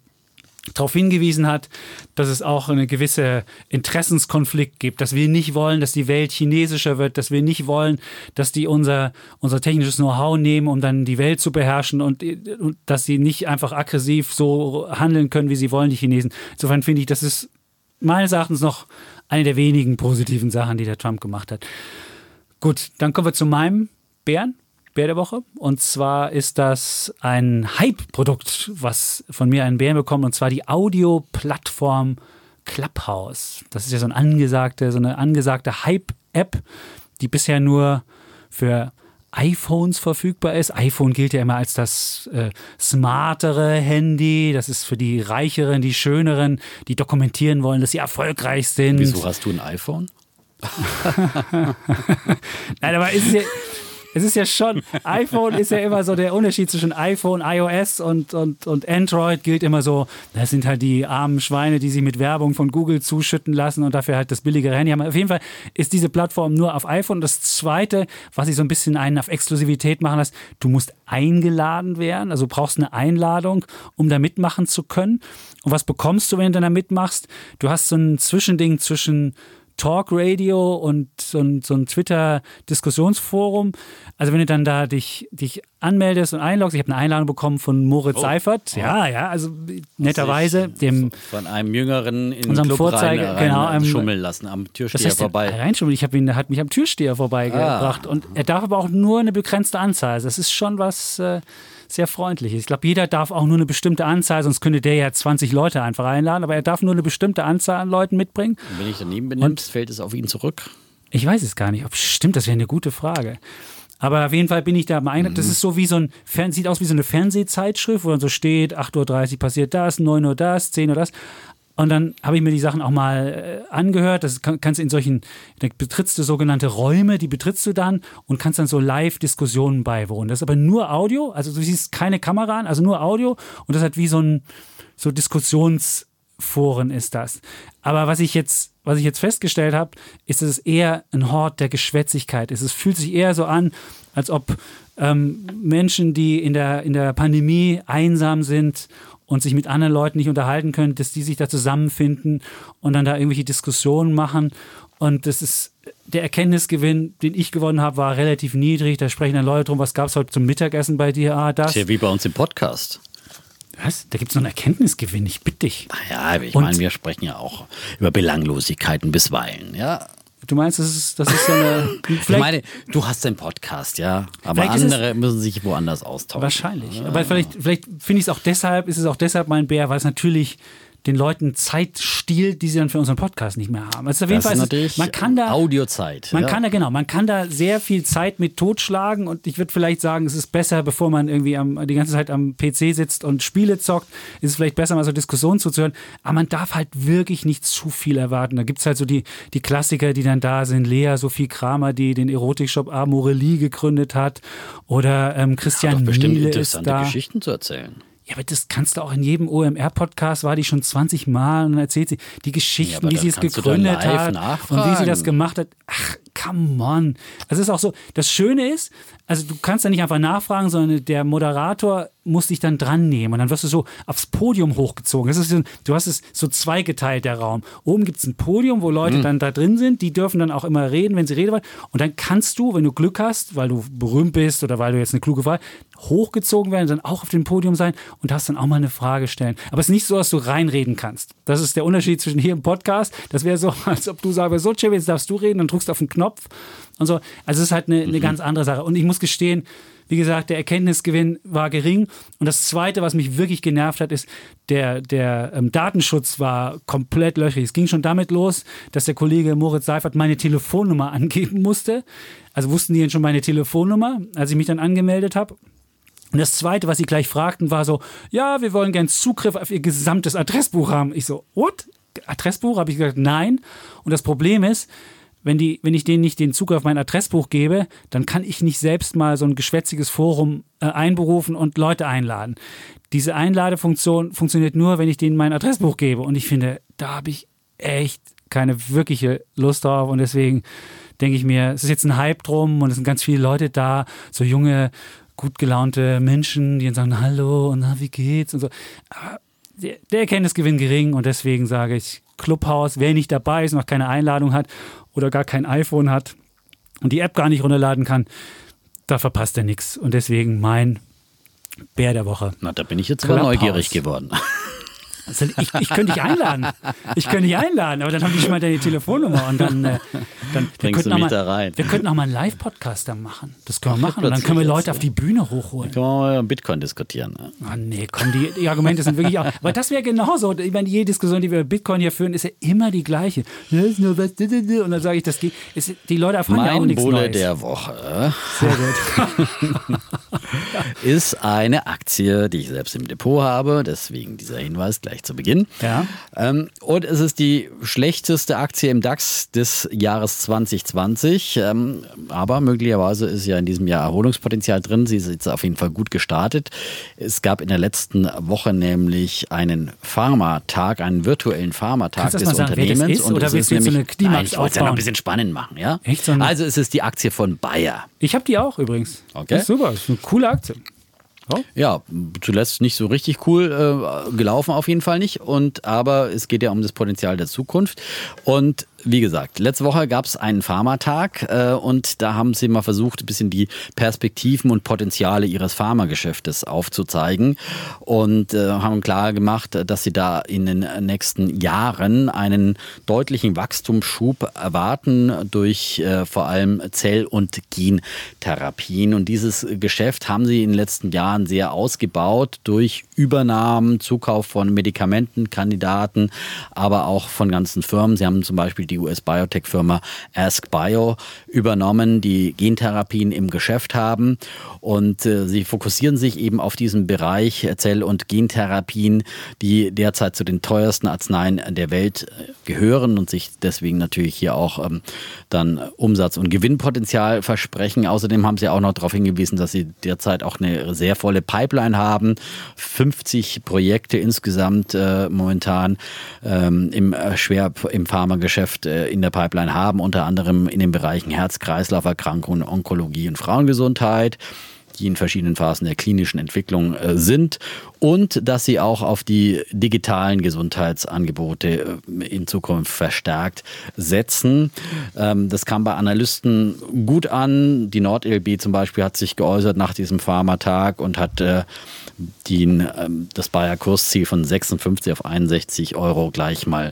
darauf hingewiesen hat, dass es auch eine gewisse Interessenskonflikt gibt, dass wir nicht wollen, dass die Welt chinesischer wird, dass wir nicht wollen, dass die unser, unser technisches Know-how nehmen, um dann die Welt zu beherrschen und, und dass sie nicht einfach aggressiv so handeln können, wie sie wollen, die Chinesen. Insofern finde ich, das ist meines Erachtens noch eine der wenigen positiven Sachen, die der Trump gemacht hat. Gut, dann kommen wir zu meinem Bären. Bär der Woche. Und zwar ist das ein Hype-Produkt, was von mir einen Bären bekommt, und zwar die Audioplattform Clubhouse. Das ist ja so, ein angesagte, so eine angesagte Hype-App, die bisher nur für iPhones verfügbar ist. iPhone gilt ja immer als das äh, smartere Handy. Das ist für die Reicheren, die Schöneren, die dokumentieren wollen, dass sie erfolgreich sind. Wieso hast du ein iPhone? Nein, aber ist es ja, es ist ja schon, iPhone ist ja immer so der Unterschied zwischen iPhone, iOS und, und, und Android gilt immer so, das sind halt die armen Schweine, die sich mit Werbung von Google zuschütten lassen und dafür halt das billigere Handy haben. Auf jeden Fall ist diese Plattform nur auf iPhone. Das zweite, was ich so ein bisschen einen auf Exklusivität machen lässt, du musst eingeladen werden, also brauchst eine Einladung, um da mitmachen zu können. Und was bekommst du, wenn du da mitmachst? Du hast so ein Zwischending zwischen Talk-Radio und so ein, so ein Twitter-Diskussionsforum. Also wenn du dann da dich, dich anmeldest und einloggst, ich habe eine Einladung bekommen von Moritz Oh. Seifert. Ja, ja, also netterweise, dem Von einem Jüngeren in Unserem Club Vorzeige- rein, rein genau, einem- schummeln lassen, am das Türsteher heißt, vorbei. Reinschummeln, ich habe ihn, hat mich am Türsteher vorbeigebracht. Und er darf aber auch nur eine begrenzte Anzahl. Also Das ist schon was äh, sehr Freundliches. Ich glaube, jeder darf auch nur eine bestimmte Anzahl, sonst könnte der ja 20 Leute einfach einladen, aber er darf nur eine bestimmte Anzahl an Leuten mitbringen. Und wenn ich daneben benimmst, fällt es auf ihn zurück. Ich weiß es gar nicht. Ob stimmt, das wäre eine gute Frage. Aber auf jeden Fall bin ich da mal ein. Das ist so wie so ein, Fern sieht aus wie so eine Fernsehzeitschrift, wo dann so steht, 8.30 Uhr passiert das, 9 Uhr das, 10 Uhr das. Und dann habe ich mir die Sachen auch mal äh, angehört. Das kann, kannst in solchen, da betrittst du sogenannte Räume, die betrittst du dann und kannst dann so Live-Diskussionen beiwohnen. Das ist aber nur Audio, also du siehst keine Kamera an, also nur Audio und das hat wie so ein so Diskussionsforen ist das. Aber was ich jetzt, was ich jetzt festgestellt habe, ist, dass es eher ein Hort der Geschwätzigkeit ist. Es fühlt sich eher so an, als ob ähm, Menschen, die in der, in der Pandemie einsam sind und sich mit anderen Leuten nicht unterhalten können, dass die sich da zusammenfinden und dann da irgendwelche Diskussionen machen. Und das ist der Erkenntnisgewinn, den ich gewonnen habe, war relativ niedrig. Da sprechen dann Leute drum, was gab es heute zum Mittagessen bei dir? Ah, das. Ist ja wie bei uns im Podcast. Was? Da gibt es noch einen Erkenntnisgewinn, ich bitte dich. Naja, ich Und- meine, wir sprechen ja auch über Belanglosigkeiten bisweilen, ja. Du meinst, das ist, das ist so eine. Ich meine, du hast einen Podcast, ja, aber ist es- andere müssen sich woanders austauschen. Wahrscheinlich. Aber vielleicht, vielleicht finde ich es auch deshalb, ist es auch deshalb mein Bär, weil es natürlich den Leuten Zeit stiehlt, die sie dann für unseren Podcast nicht mehr haben. Also auf jeden Das Fall ist natürlich man kann da Audiozeit. Man ja. kann da genau, man kann da sehr viel Zeit mit totschlagen und ich würde vielleicht sagen, es ist besser, bevor man irgendwie am, die ganze Zeit am PC sitzt und Spiele zockt, ist es vielleicht besser, mal so Diskussionen zuzuhören. Aber man darf halt wirklich nicht zu viel erwarten. Da gibt es halt so die, die Klassiker, die dann da sind. Lea Sophie Kramer, die den Erotikshop Amorelie gegründet hat. Oder ähm, Christian bestimmt Miele ist interessante da. Geschichten zu erzählen. Ja, aber das kannst du auch in jedem OMR-Podcast, war die schon 20 Mal und erzählt sie die Ja, Geschichten, aber wie sie es gegründet hat und wie sie das gemacht hat. Ach, come on. Das ist auch so. Das Schöne ist, also du kannst da nicht einfach nachfragen, sondern der Moderator musst dich dann dran nehmen und dann wirst du so aufs Podium hochgezogen. Das ist du hast es so zweigeteilt, der Raum. Oben gibt es ein Podium, wo Leute mhm. dann da drin sind, die dürfen dann auch immer reden, wenn sie reden wollen. Und dann kannst du, wenn du Glück hast, weil du berühmt bist oder weil du jetzt eine kluge Wahl, hochgezogen werden, dann auch auf dem Podium sein und darfst dann auch mal eine Frage stellen. Aber es ist nicht so, dass du reinreden kannst. Das ist der Unterschied zwischen hier im Podcast. Das wäre so, als ob du sagst, so, Chevy, jetzt darfst du reden und drückst auf den Knopf und so. Also es ist halt eine, eine mhm. ganz andere Sache. Und ich muss gestehen, wie gesagt, der Erkenntnisgewinn war gering. Und das Zweite, was mich wirklich genervt hat, ist, der, der ähm, Datenschutz war komplett löchrig. Es ging schon damit los, dass der Kollege Moritz Seifert meine Telefonnummer angeben musste. Also wussten die denn schon meine Telefonnummer, als ich mich dann angemeldet habe. Und das Zweite, was sie gleich fragten, war so, ja, wir wollen gern Zugriff auf ihr gesamtes Adressbuch haben. Ich so, what? Adressbuch? Habe ich gesagt, nein. Und das Problem ist, wenn, die, wenn ich denen nicht den Zugriff auf mein Adressbuch gebe, dann kann ich nicht selbst mal so ein geschwätziges Forum äh, einberufen und Leute einladen. Diese Einladefunktion funktioniert nur, wenn ich denen mein Adressbuch gebe. Und ich finde, da habe ich echt keine wirkliche Lust drauf. Und deswegen denke ich mir, es ist jetzt ein Hype drum und es sind ganz viele Leute da, so junge, gut gelaunte Menschen, die dann sagen, hallo und na, wie geht's und so. Aber der, Erkenntnisgewinn gering und deswegen sage ich, Clubhouse, wer nicht dabei ist, noch keine Einladung hat oder gar kein iPhone hat und die App gar nicht runterladen kann, da verpasst er nichts. Und deswegen mein Bär der Woche. Na, da bin ich jetzt aber neugierig geworden. Also ich, ich könnte dich einladen. Ich könnte dich einladen, aber dann habe ich schon mal deine Telefonnummer und dann, äh, dann könnten, du mich da rein. wir könnten auch mal einen Live-Podcast da machen. Das können wir machen und dann können wir Leute auf die Bühne hochholen. Dann können wir mal Bitcoin diskutieren. Ne? Ah, nee, komm, die, die Argumente sind wirklich auch. Aber das wäre genauso. Ich meine, jede Diskussion, die wir über Bitcoin hier führen, ist ja immer die gleiche. Und dann sage ich, das geht. Ist, die Leute erfahren mein ja auch nichts Bulle Neues. der Woche. Sehr gut. ist eine Aktie, die ich selbst im Depot habe. Deswegen dieser Hinweis gleich zu Beginn. Ja. Ähm, und es ist die schlechteste Aktie im DAX des Jahres 2020. Ähm, aber möglicherweise ist ja in diesem Jahr Erholungspotenzial drin. Sie ist jetzt auf jeden Fall gut gestartet. Es gab in der letzten Woche nämlich einen Pharma-Tag, einen virtuellen Pharma-Tag des sagen, Unternehmens. Ist, und oder willst du jetzt nämlich, so eine Nein, ich wollte es ja noch ein bisschen spannend machen. Ja? Echt so also es ist die Aktie von Bayer. Ich habe die auch übrigens. Okay. Super, das ist eine coole Aktie. Ja, zuletzt nicht so richtig cool äh, gelaufen, auf jeden Fall nicht. Und aber es geht ja um das Potenzial der Zukunft. Und wie gesagt, letzte Woche gab es einen Pharmatag äh, und da haben sie mal versucht, ein bisschen die Perspektiven und Potenziale ihres Pharmageschäftes aufzuzeigen und äh, haben klar gemacht, dass sie da in den nächsten Jahren einen deutlichen Wachstumsschub erwarten durch äh, vor allem Zell- und Gentherapien. Und dieses Geschäft haben sie in den letzten Jahren sehr ausgebaut durch Übernahmen, Zukauf von Medikamentenkandidaten, aber auch von ganzen Firmen. Sie haben zum Beispiel die US-Biotech-Firma AskBio übernommen, die Gentherapien im Geschäft haben. Und äh, sie fokussieren sich eben auf diesen Bereich Zell- und Gentherapien, die derzeit zu den teuersten Arzneien der Welt äh, gehören und sich deswegen natürlich hier auch ähm, dann Umsatz- und Gewinnpotenzial versprechen. Außerdem haben sie auch noch darauf hingewiesen, dass sie derzeit auch eine sehr volle Pipeline haben. 50 Projekte insgesamt äh, momentan ähm, im äh, schwer im Pharmageschäft äh, in der Pipeline haben, unter anderem in den Bereichen Herz-Kreislauf-Erkrankungen, Onkologie und Frauengesundheit die in verschiedenen Phasen der klinischen Entwicklung äh, sind und dass sie auch auf die digitalen Gesundheitsangebote äh, in Zukunft verstärkt setzen. Ähm, das kam bei Analysten gut an. Die NordLB zum Beispiel hat sich geäußert nach diesem Pharmatag und hat äh, die, ähm, das Bayer Kursziel von 56 auf 61 Euro gleich mal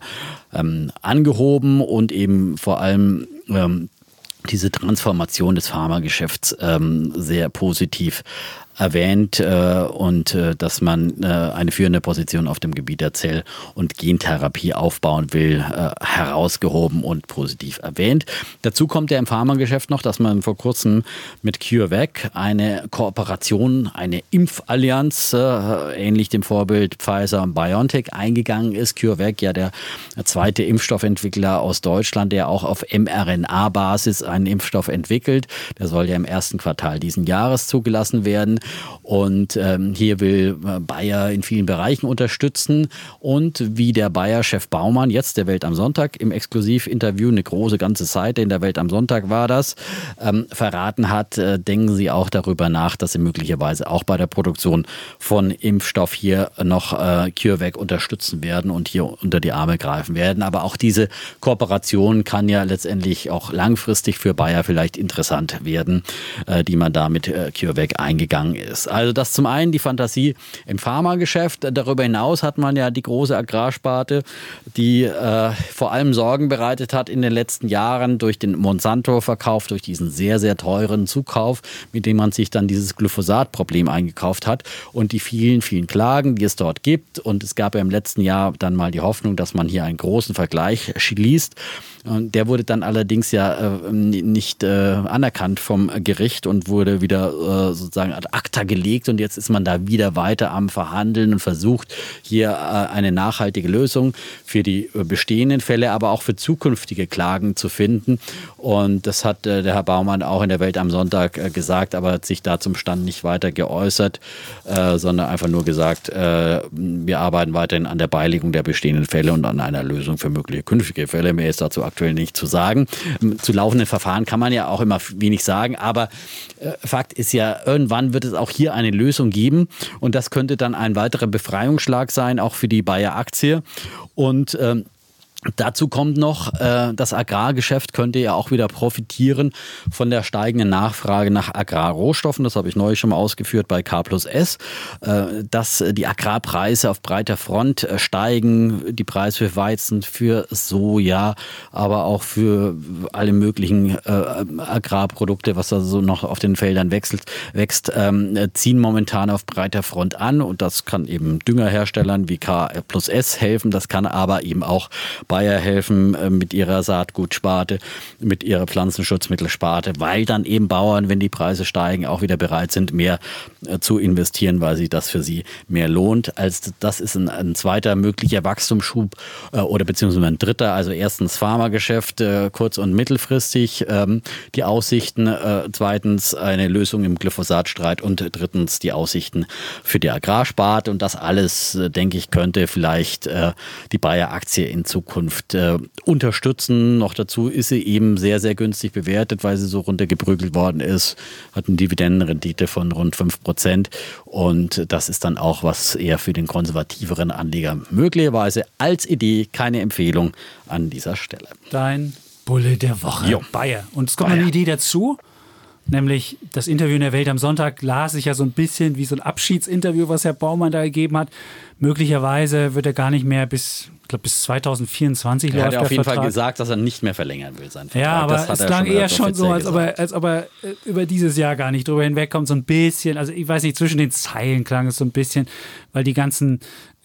ähm, angehoben und eben vor allem diese Transformation des Pharmageschäfts ähm, sehr positiv erwähnt äh, und äh, dass man äh, eine führende Position auf dem Gebiet der Zell- und Gentherapie aufbauen will, äh, herausgehoben und positiv erwähnt. Dazu kommt ja im Pharmageschäft noch, dass man vor kurzem mit CureVac eine Kooperation, eine Impfallianz, äh, ähnlich dem Vorbild Pfizer und BioNTech eingegangen ist. CureVac ja der zweite Impfstoffentwickler aus Deutschland, der auch auf mRNA-Basis einen Impfstoff entwickelt. Der soll ja im ersten Quartal diesen Jahres zugelassen werden. Und ähm, hier will äh, Bayer in vielen Bereichen unterstützen. Und wie der Bayer-Chef Baumann jetzt der Welt am Sonntag im Exklusivinterview, eine große ganze Seite in der Welt am Sonntag war das, ähm, verraten hat, äh, denken sie auch darüber nach, dass sie möglicherweise auch bei der Produktion von Impfstoff hier noch äh, CureVac unterstützen werden und hier unter die Arme greifen werden. Aber auch diese Kooperation kann ja letztendlich auch langfristig für Bayer vielleicht interessant werden, äh, die man da mit äh, CureVac eingegangen ist. Also das zum einen die Fantasie im Pharmageschäft. Darüber hinaus hat man ja die große Agrarsparte, die äh, vor allem Sorgen bereitet hat in den letzten Jahren durch den Monsanto-Verkauf, durch diesen sehr, sehr teuren Zukauf, mit dem man sich dann dieses Glyphosat-Problem eingekauft hat und die vielen, vielen Klagen, die es dort gibt. Und es gab ja im letzten Jahr dann mal die Hoffnung, dass man hier einen großen Vergleich schließt. Und der wurde dann allerdings ja äh, nicht äh, anerkannt vom Gericht und wurde wieder äh, sozusagen ad acta gelegt. Und jetzt ist man da wieder weiter am Verhandeln und versucht hier äh, eine nachhaltige Lösung für die äh, bestehenden Fälle, aber auch für zukünftige Klagen zu finden. Und das hat äh, der Herr Baumann auch in der Welt am Sonntag gesagt, aber hat sich da zum Stand nicht weiter geäußert, sondern einfach nur gesagt, wir arbeiten weiterhin an der Beilegung der bestehenden Fälle und an einer Lösung für mögliche künftige Fälle. Mehr ist dazu aktuell nicht zu sagen. Zu laufenden Verfahren kann man ja auch immer wenig sagen, aber äh, Fakt ist ja, irgendwann wird es auch hier eine Lösung geben und das könnte dann ein weiterer Befreiungsschlag sein, auch für die Bayer-Aktie. Und ähm, Dazu kommt noch, äh, das Agrargeschäft könnte ja auch wieder profitieren von der steigenden Nachfrage nach Agrarrohstoffen. Das habe ich neulich schon mal ausgeführt bei K plus S, äh, dass die Agrarpreise auf breiter Front äh, steigen. Die Preise für Weizen, für Soja, aber auch für alle möglichen Agrarprodukte, was da so noch auf den Feldern wechselt, wächst, ähm, ziehen momentan auf breiter Front an. Und das kann eben Düngerherstellern wie K plus S helfen. Das kann aber eben auch Bayer helfen äh, mit ihrer Saatgutsparte, mit ihrer Pflanzenschutzmittelsparte, weil dann eben Bauern, wenn die Preise steigen, auch wieder bereit sind, mehr äh, zu investieren, weil sich das für sie mehr lohnt. Als das ist ein, ein zweiter möglicher Wachstumsschub äh, oder beziehungsweise ein dritter. Also erstens Pharmageschäft kurz- und mittelfristig ähm, die Aussichten, zweitens eine Lösung im Glyphosatstreit und drittens die Aussichten für die Agrarsparte. Und das alles, denke ich, könnte vielleicht die Bayer-Aktie in Zukunft Zukunft äh, unterstützen. Noch dazu ist sie eben sehr, sehr günstig bewertet, weil sie so runtergeprügelt worden ist. Hat eine Dividendenrendite von rund 5 Prozent. Und das ist dann auch was eher für den konservativeren Anleger möglicherweise als Idee keine Empfehlung an dieser Stelle. Dein Bulle der Woche. Jo. Bayer. Und es kommt Bayer. eine Idee dazu. Nämlich das Interview in der Welt am Sonntag las ich ja so ein bisschen wie so ein Abschiedsinterview, was Herr Baumann da gegeben hat. Möglicherweise wird er gar nicht mehr bis glaube, bis 2024 er läuft hat auf jeden Vertrag. Fall gesagt, dass er nicht mehr verlängern will, sein Vertrag. Ja, aber es klang eher schon so, als ob, er, als ob er äh, über dieses Jahr gar nicht drüber hinwegkommt. So ein bisschen, also ich weiß nicht, zwischen den Zeilen klang es so ein bisschen, weil die ganzen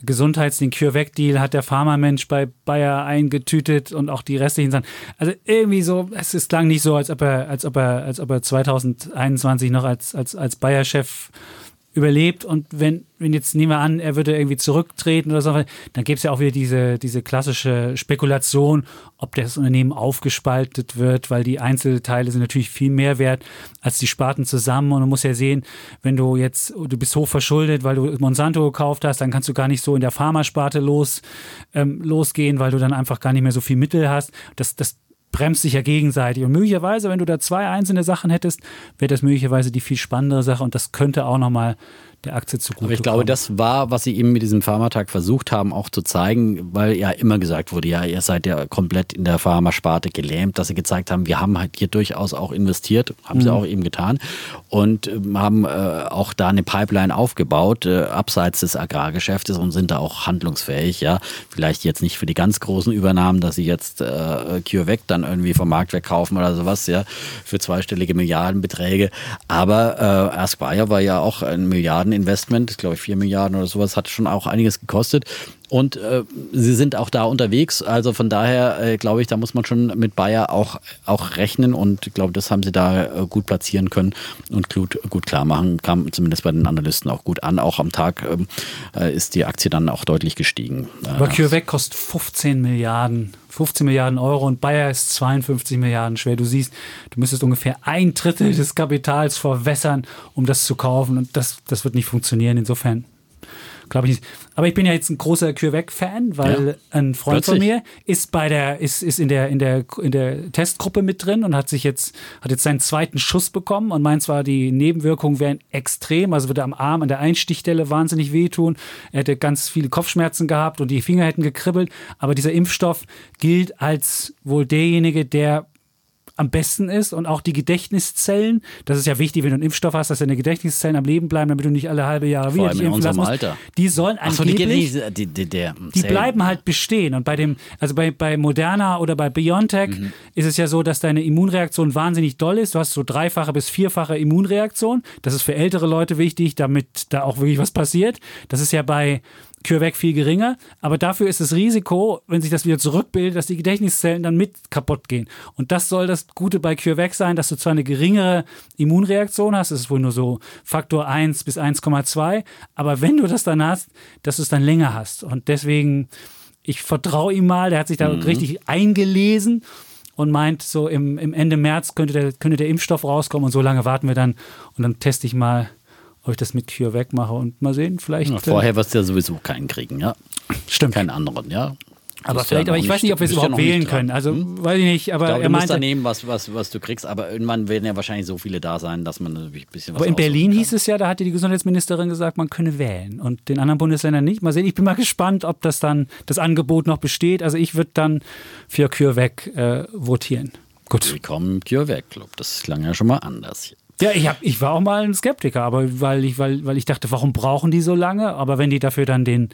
Gesundheits-, den CureVac-Deal hat der Pharmamensch bei Bayer eingetütet und auch die restlichen Sachen. Also irgendwie so, es, es klang nicht so, als ob er, als ob er, als ob er 2021 noch als, als, als Bayer-Chef überlebt und wenn, wenn jetzt nehmen wir an, er würde irgendwie zurücktreten oder so, dann gäbe es ja auch wieder diese, diese klassische Spekulation, ob das Unternehmen aufgespaltet wird, weil die Einzelteile sind natürlich viel mehr wert als die Sparten zusammen und du musst ja sehen, wenn du jetzt, du bist hoch verschuldet, weil du Monsanto gekauft hast, dann kannst du gar nicht so in der Pharmasparte los, ähm, losgehen, weil du dann einfach gar nicht mehr so viel Mittel hast. Das, das bremst sich ja gegenseitig. Und möglicherweise, wenn du da zwei einzelne Sachen hättest, wäre das möglicherweise die viel spannendere Sache und das könnte auch nochmal der Aktie zugute Aber ich glaube, das war, was sie eben mit diesem Pharmatag versucht haben, auch zu zeigen, weil ja immer gesagt wurde, ja, ihr seid ja komplett in der Pharmasparte gelähmt, dass sie gezeigt haben, wir haben halt hier durchaus auch investiert, haben mhm. sie auch eben getan und ähm, haben äh, auch da eine Pipeline aufgebaut, äh, abseits des Agrargeschäftes und sind da auch handlungsfähig, ja. Vielleicht jetzt nicht für die ganz großen Übernahmen, dass sie jetzt äh, CureVac dann irgendwie vom Markt wegkaufen oder sowas, ja, für zweistellige Milliardenbeträge. Aber äh, Aspire war ja auch ein Milliarden Investment, glaube ich, 4 Milliarden oder sowas, hat schon auch einiges gekostet. Und äh, sie sind auch da unterwegs. Also von daher äh, glaube ich, da muss man schon mit Bayer auch, auch rechnen. Und ich glaube, das haben sie da äh, gut platzieren können und gut, gut klar machen. Kam zumindest bei den Analysten auch gut an. Auch am Tag ähm, äh, ist die Aktie dann auch deutlich gestiegen. Aber CureVac kostet 15 Milliarden 15 Milliarden Euro und Bayer ist 52 Milliarden schwer. Du siehst, du müsstest ungefähr ein Drittel des Kapitals verwässern, um das zu kaufen und das, das wird nicht funktionieren. Insofern glaube ich nicht. Aber ich bin ja jetzt ein großer CureVac-Fan, weil ja. ein Freund Plötzlich. von mir ist bei der, ist, ist in der, in der, in der Testgruppe mit drin und hat sich jetzt, hat jetzt seinen zweiten Schuss bekommen und meint zwar, die Nebenwirkungen wären extrem, also würde am Arm an der Einstichstelle wahnsinnig wehtun. Er hätte ganz viele Kopfschmerzen gehabt und die Finger hätten gekribbelt, aber dieser Impfstoff gilt als wohl derjenige, der am besten ist und auch die Gedächtniszellen. Das ist ja wichtig, wenn du einen Impfstoff hast, dass deine Gedächtniszellen am Leben bleiben, damit du nicht alle halbe Jahre wieder in unserem Alter. Die sollen Ach so, angeblich, die, die, die, die bleiben halt bestehen. Und bei dem, also bei, bei Moderna oder bei BioNTech mhm. ist es ja so, dass deine Immunreaktion wahnsinnig doll ist. Du hast so dreifache bis vierfache Immunreaktion. Das ist für ältere Leute wichtig, damit da auch wirklich was passiert. Das ist ja bei CureVac viel geringer, aber dafür ist das Risiko, wenn sich das wieder zurückbildet, dass die Gedächtniszellen dann mit kaputt gehen. Und das soll das Gute bei CureVac sein, dass du zwar eine geringere Immunreaktion hast, das ist wohl nur so Faktor 1 bis 1,2, aber wenn du das dann hast, dass du es dann länger hast. Und deswegen, ich vertraue ihm mal, der hat sich da mhm. richtig eingelesen und meint, so im, im Ende März könnte der, könnte der Impfstoff rauskommen und so lange warten wir dann und dann teste ich mal ob ich das mit Cure wegmache und mal sehen, vielleicht. Ja, vorher wirst du ja sowieso keinen kriegen, ja. Stimmt. Keinen anderen, ja. Aber vielleicht, aber ich weiß nicht, ob wir es überhaupt wählen können. Also hm? weiß ich nicht, aber glaube, er meinte, da nehmen, was, was, was du kriegst, aber irgendwann werden ja wahrscheinlich so viele da sein, dass man natürlich ein bisschen was Aber in Berlin hieß es ja, da hatte die Gesundheitsministerin gesagt, man könne wählen und den anderen Bundesländern nicht. Mal sehen, ich bin mal gespannt, ob das dann das Angebot noch besteht. Also ich würde dann für CureVac äh, votieren. Gut. Willkommen im CureVac Club. Das klang ja schon mal anders hier. Ja, ich, hab, ich war auch mal ein Skeptiker, aber weil ich, weil, weil ich dachte, warum brauchen die so lange? Aber wenn die dafür dann den.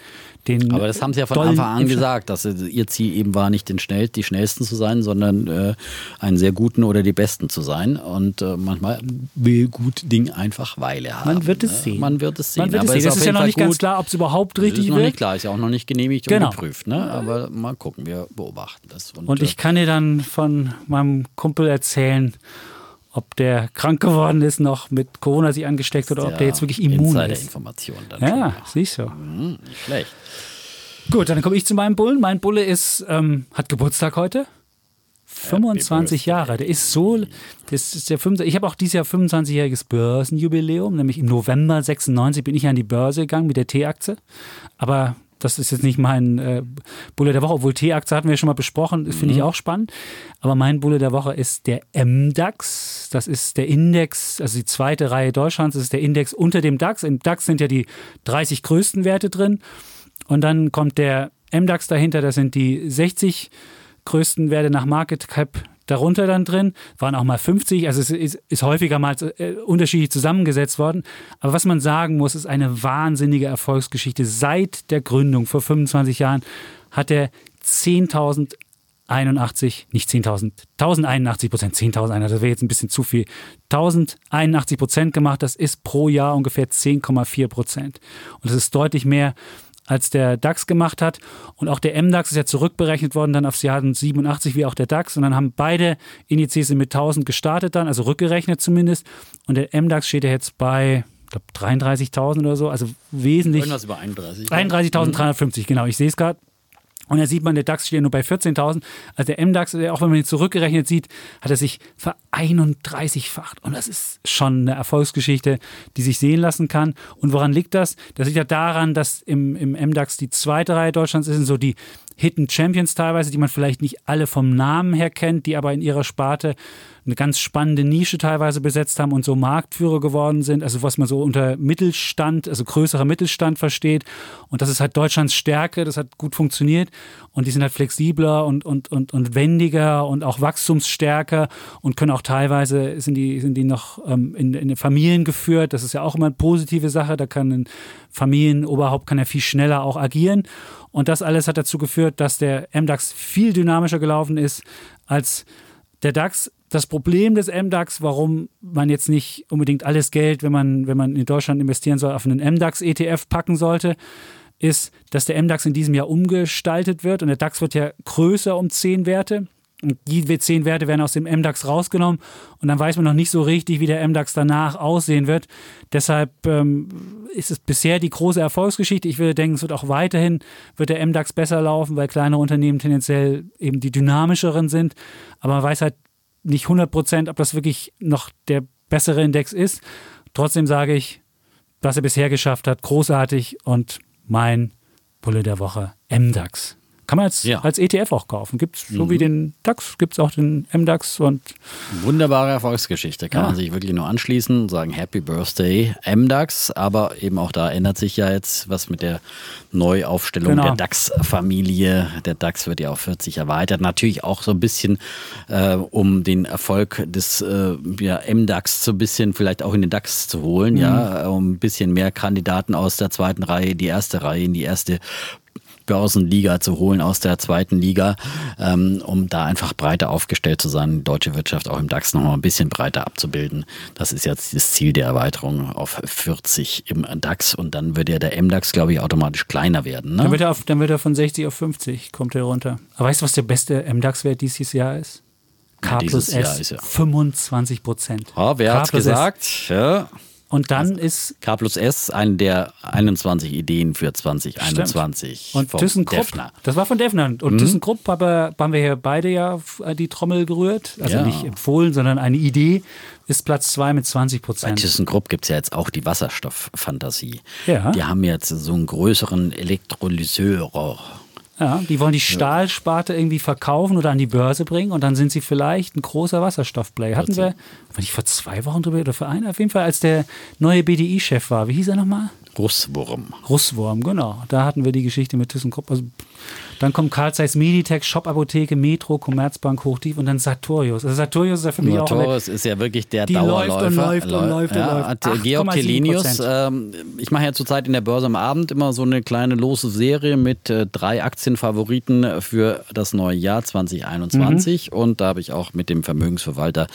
den aber das haben sie ja von Anfang an gesagt, dass ihr Ziel eben war, nicht den schnell, die schnellsten zu sein, sondern äh, einen sehr guten oder die besten zu sein. Und äh, manchmal will gut Ding einfach Weile haben. Man wird es ne? sehen. Man wird es sehen. Man wird es sehen. Es ist ja noch nicht gut. ganz klar, ob es überhaupt richtig ist noch wird. nicht klar, ist ja auch noch nicht genehmigt genau. und geprüft. Ne? Aber mal gucken, wir beobachten das. Und, und ich äh, kann dir dann von meinem Kumpel erzählen, ob der krank geworden ist, noch mit Corona sich angesteckt oder ob der jetzt wirklich immun ist. Information dann ja, siehst du. Mhm, nicht schlecht. Gut, dann komme ich zu meinem Bullen. Mein Bulle ist, ähm, hat Geburtstag heute. 25 Jahre. Der ist so, das ist der 25, ich habe auch dieses Jahr 25-jähriges Börsenjubiläum, nämlich im November 96 bin ich an die Börse gegangen mit der T-Aktie. Aber das ist jetzt nicht mein äh, Bulle der Woche, obwohl T-Aktie hatten wir schon mal besprochen, das finde ich mhm. auch spannend. Aber mein Bulle der Woche ist der MDAX. Das ist der Index, also die zweite Reihe Deutschlands, das ist der Index unter dem DAX. Im DAX sind ja die 30 größten Werte drin. Und dann kommt der MDAX dahinter, das sind die 60 größten Werte nach Market Cap darunter dann drin, waren auch mal 50, also es ist, ist häufiger mal äh, unterschiedlich zusammengesetzt worden. Aber was man sagen muss, ist eine wahnsinnige Erfolgsgeschichte. Seit der Gründung vor 25 Jahren hat er 10.000 81, nicht 10.000, 1081 Prozent, 10.000, das wäre jetzt ein bisschen zu viel. 1081 Prozent gemacht, das ist pro Jahr ungefähr 10,4 Prozent. Und das ist deutlich mehr als der DAX gemacht hat. Und auch der MDAX ist ja zurückberechnet worden dann aufs Jahr 87 wie auch der DAX. Und dann haben beide Indizes mit 1000 gestartet dann, also rückgerechnet zumindest. Und der MDAX steht ja jetzt bei ich glaube 33.000 oder so, also wesentlich. Irgendwas über 31. 31.350, genau. Ich sehe es gerade. Und da sieht man, der DAX steht ja nur bei 14.000. Also der MDAX, auch wenn man ihn zurückgerechnet sieht, hat er sich ver 31-facht. Und das ist schon eine Erfolgsgeschichte, die sich sehen lassen kann. Und woran liegt das? Das liegt ja daran, dass im, im MDAX die zweite Reihe Deutschlands ist, sind so die Hidden Champions teilweise, die man vielleicht nicht alle vom Namen her kennt, die aber in ihrer Sparte eine ganz spannende Nische teilweise besetzt haben und so Marktführer geworden sind, also was man so unter Mittelstand, also größerer Mittelstand versteht. Und das ist halt Deutschlands Stärke, das hat gut funktioniert. Und die sind halt flexibler und, und, und, und wendiger und auch wachstumsstärker und können auch teilweise, sind die, sind die noch ähm, in, in Familien geführt, das ist ja auch immer eine positive Sache, da kann ein Familienoberhaupt kann ja viel schneller auch agieren und das alles hat dazu geführt, dass der MDAX viel dynamischer gelaufen ist als der DAX. Das Problem des MDAX, warum man jetzt nicht unbedingt alles Geld, wenn man, wenn man in Deutschland investieren soll, auf einen MDAX-ETF packen sollte, ist, dass der MDAX in diesem Jahr umgestaltet wird und der DAX wird ja größer um zehn Werte. Die zehn Werte werden aus dem MDAX rausgenommen und dann weiß man noch nicht so richtig, wie der MDAX danach aussehen wird. Deshalb ähm, ist es bisher die große Erfolgsgeschichte. Ich würde denken, es wird auch weiterhin, wird der MDAX besser laufen, weil kleinere Unternehmen tendenziell eben die dynamischeren sind. Aber man weiß halt nicht 100 Prozent, ob das wirklich noch der bessere Index ist. Trotzdem sage ich, was er bisher geschafft hat, großartig und mein Bulle der Woche, MDAX. Kann man als, ja. als ETF auch kaufen. Gibt es so mhm. wie den DAX, gibt es auch den MDAX und. Wunderbare Erfolgsgeschichte. Kann ja. man sich wirklich nur anschließen und sagen Happy Birthday MDAX. Aber eben auch da ändert sich ja jetzt was mit der Neuaufstellung genau. der DAX-Familie. Der DAX wird ja auf 40 erweitert. Natürlich auch so ein bisschen, äh, um den Erfolg des äh, ja, MDAX so ein bisschen vielleicht auch in den DAX zu holen. Mhm. Ja, um ein bisschen mehr Kandidaten aus der zweiten Reihe die erste Reihe, in die erste Börsenliga zu holen aus der zweiten Liga, ähm, um da einfach breiter aufgestellt zu sein, die deutsche Wirtschaft auch im DAX noch mal ein bisschen breiter abzubilden. Das ist jetzt das Ziel der Erweiterung auf 40 im DAX und dann wird ja der MDAX, glaube ich, automatisch kleiner werden. Ne? Dann, wird er auf, dann wird er von 60 auf 50, kommt er runter. Aber weißt du, was der beste MDAX-Wert dieses Jahr ist? K ja, plus S, ja. 25 Prozent. Oh, wer hat gesagt? Ja. Und dann also ist. K plus S, eine der 21 Ideen für 2021. Stimmt. Und ThyssenKrupp, Defner. das war von Defner. Und mhm. ThyssenKrupp haben wir hier beide ja die Trommel gerührt. Also ja. nicht empfohlen, sondern eine Idee ist Platz zwei mit 20 Prozent. Bei ThyssenKrupp gibt es ja jetzt auch die Wasserstofffantasie. Ja. Die haben jetzt so einen größeren Elektrolyseur ja, die wollen die Stahlsparte irgendwie verkaufen oder an die Börse bringen und dann sind sie vielleicht ein großer Wasserstoffplayer. Hatten wir, war ich vor zwei Wochen drüber oder vor einer? Auf jeden Fall, als der neue BDI-Chef war. Wie hieß er nochmal? Russwurm. Russwurm, genau. Da hatten wir die Geschichte mit ThyssenKrupp. Also dann kommt Carl Zeiss Meditech, Shop Apotheke, Metro, Commerzbank, Hochtief und dann Sartorius. Also Sartorius ist ja für mich Sartorius auch Sartorius ist ja wirklich der die Dauerläufer. Läuft und läuft und läuft ja, und läuft. Hat Georg Telinius, ähm, ich mache ja zurzeit in der Börse am Abend immer so eine kleine lose Serie mit äh, drei Aktienfavoriten für das neue Jahr 2021 mhm. und da habe ich auch mit dem Vermögensverwalter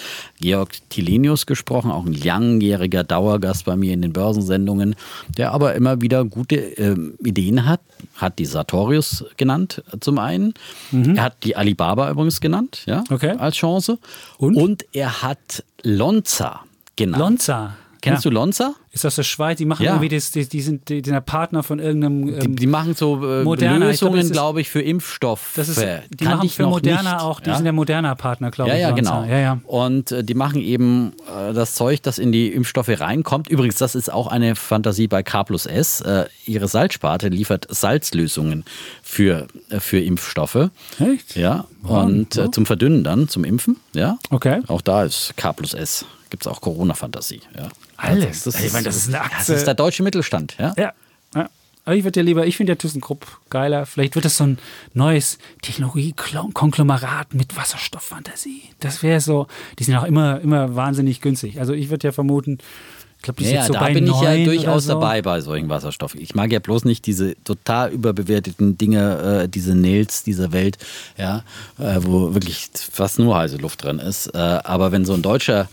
Georg Tilenius gesprochen, auch ein langjähriger Dauergast bei mir in den Börsensendungen, der aber immer wieder gute äh, Ideen hat, hat die Sartorius genannt zum einen. Mhm. Er hat die Alibaba übrigens genannt, ja, okay. als Chance. Und? Und er hat Lonza genannt. Lonza. Kennst ja. du Lonza? Ist das der Schweiz? Die machen ja. irgendwie, das, die, die sind die, Partner von irgendeinem. Ähm, die, die, machen so äh, Lösungen, glaube ich, für Impfstoff. Das ist, die Kann machen für Moderna nicht. auch, die ja? sind der Moderna Partner, glaube ich. Ja, ja, genau. Ja, ja. Und äh, die machen eben äh, das Zeug, das in die Impfstoffe reinkommt. Übrigens, das ist auch eine Fantasie bei K plus S. Äh, ihre Salzsparte liefert Salzlösungen für, äh, für Impfstoffe. Echt? Ja. Und äh, zum Verdünnen dann, zum Impfen. Ja. Okay. Auch da ist K plus S gibt es auch Corona-Fantasie. Ja. Alles. Das, das, ich meine, das ist eine Aktie. Das ist der deutsche Mittelstand. Ja. ja. ja. Aber ich würde ja lieber, ich finde ja ThyssenKrupp geiler. Vielleicht wird das so ein neues Technologie-Konglomerat mit Wasserstofffantasie. Das wäre so, die sind auch immer, immer wahnsinnig günstig. Also ich würde ja vermuten, ich glaube, die ja, sind so da bei bin ich ja durchaus so. dabei bei solchen Wasserstoffen. Ich mag ja bloß nicht diese total überbewerteten Dinge, äh, diese Nails dieser Welt, ja, äh, wo wirklich fast nur heiße Luft drin ist. Äh, aber wenn so ein deutscher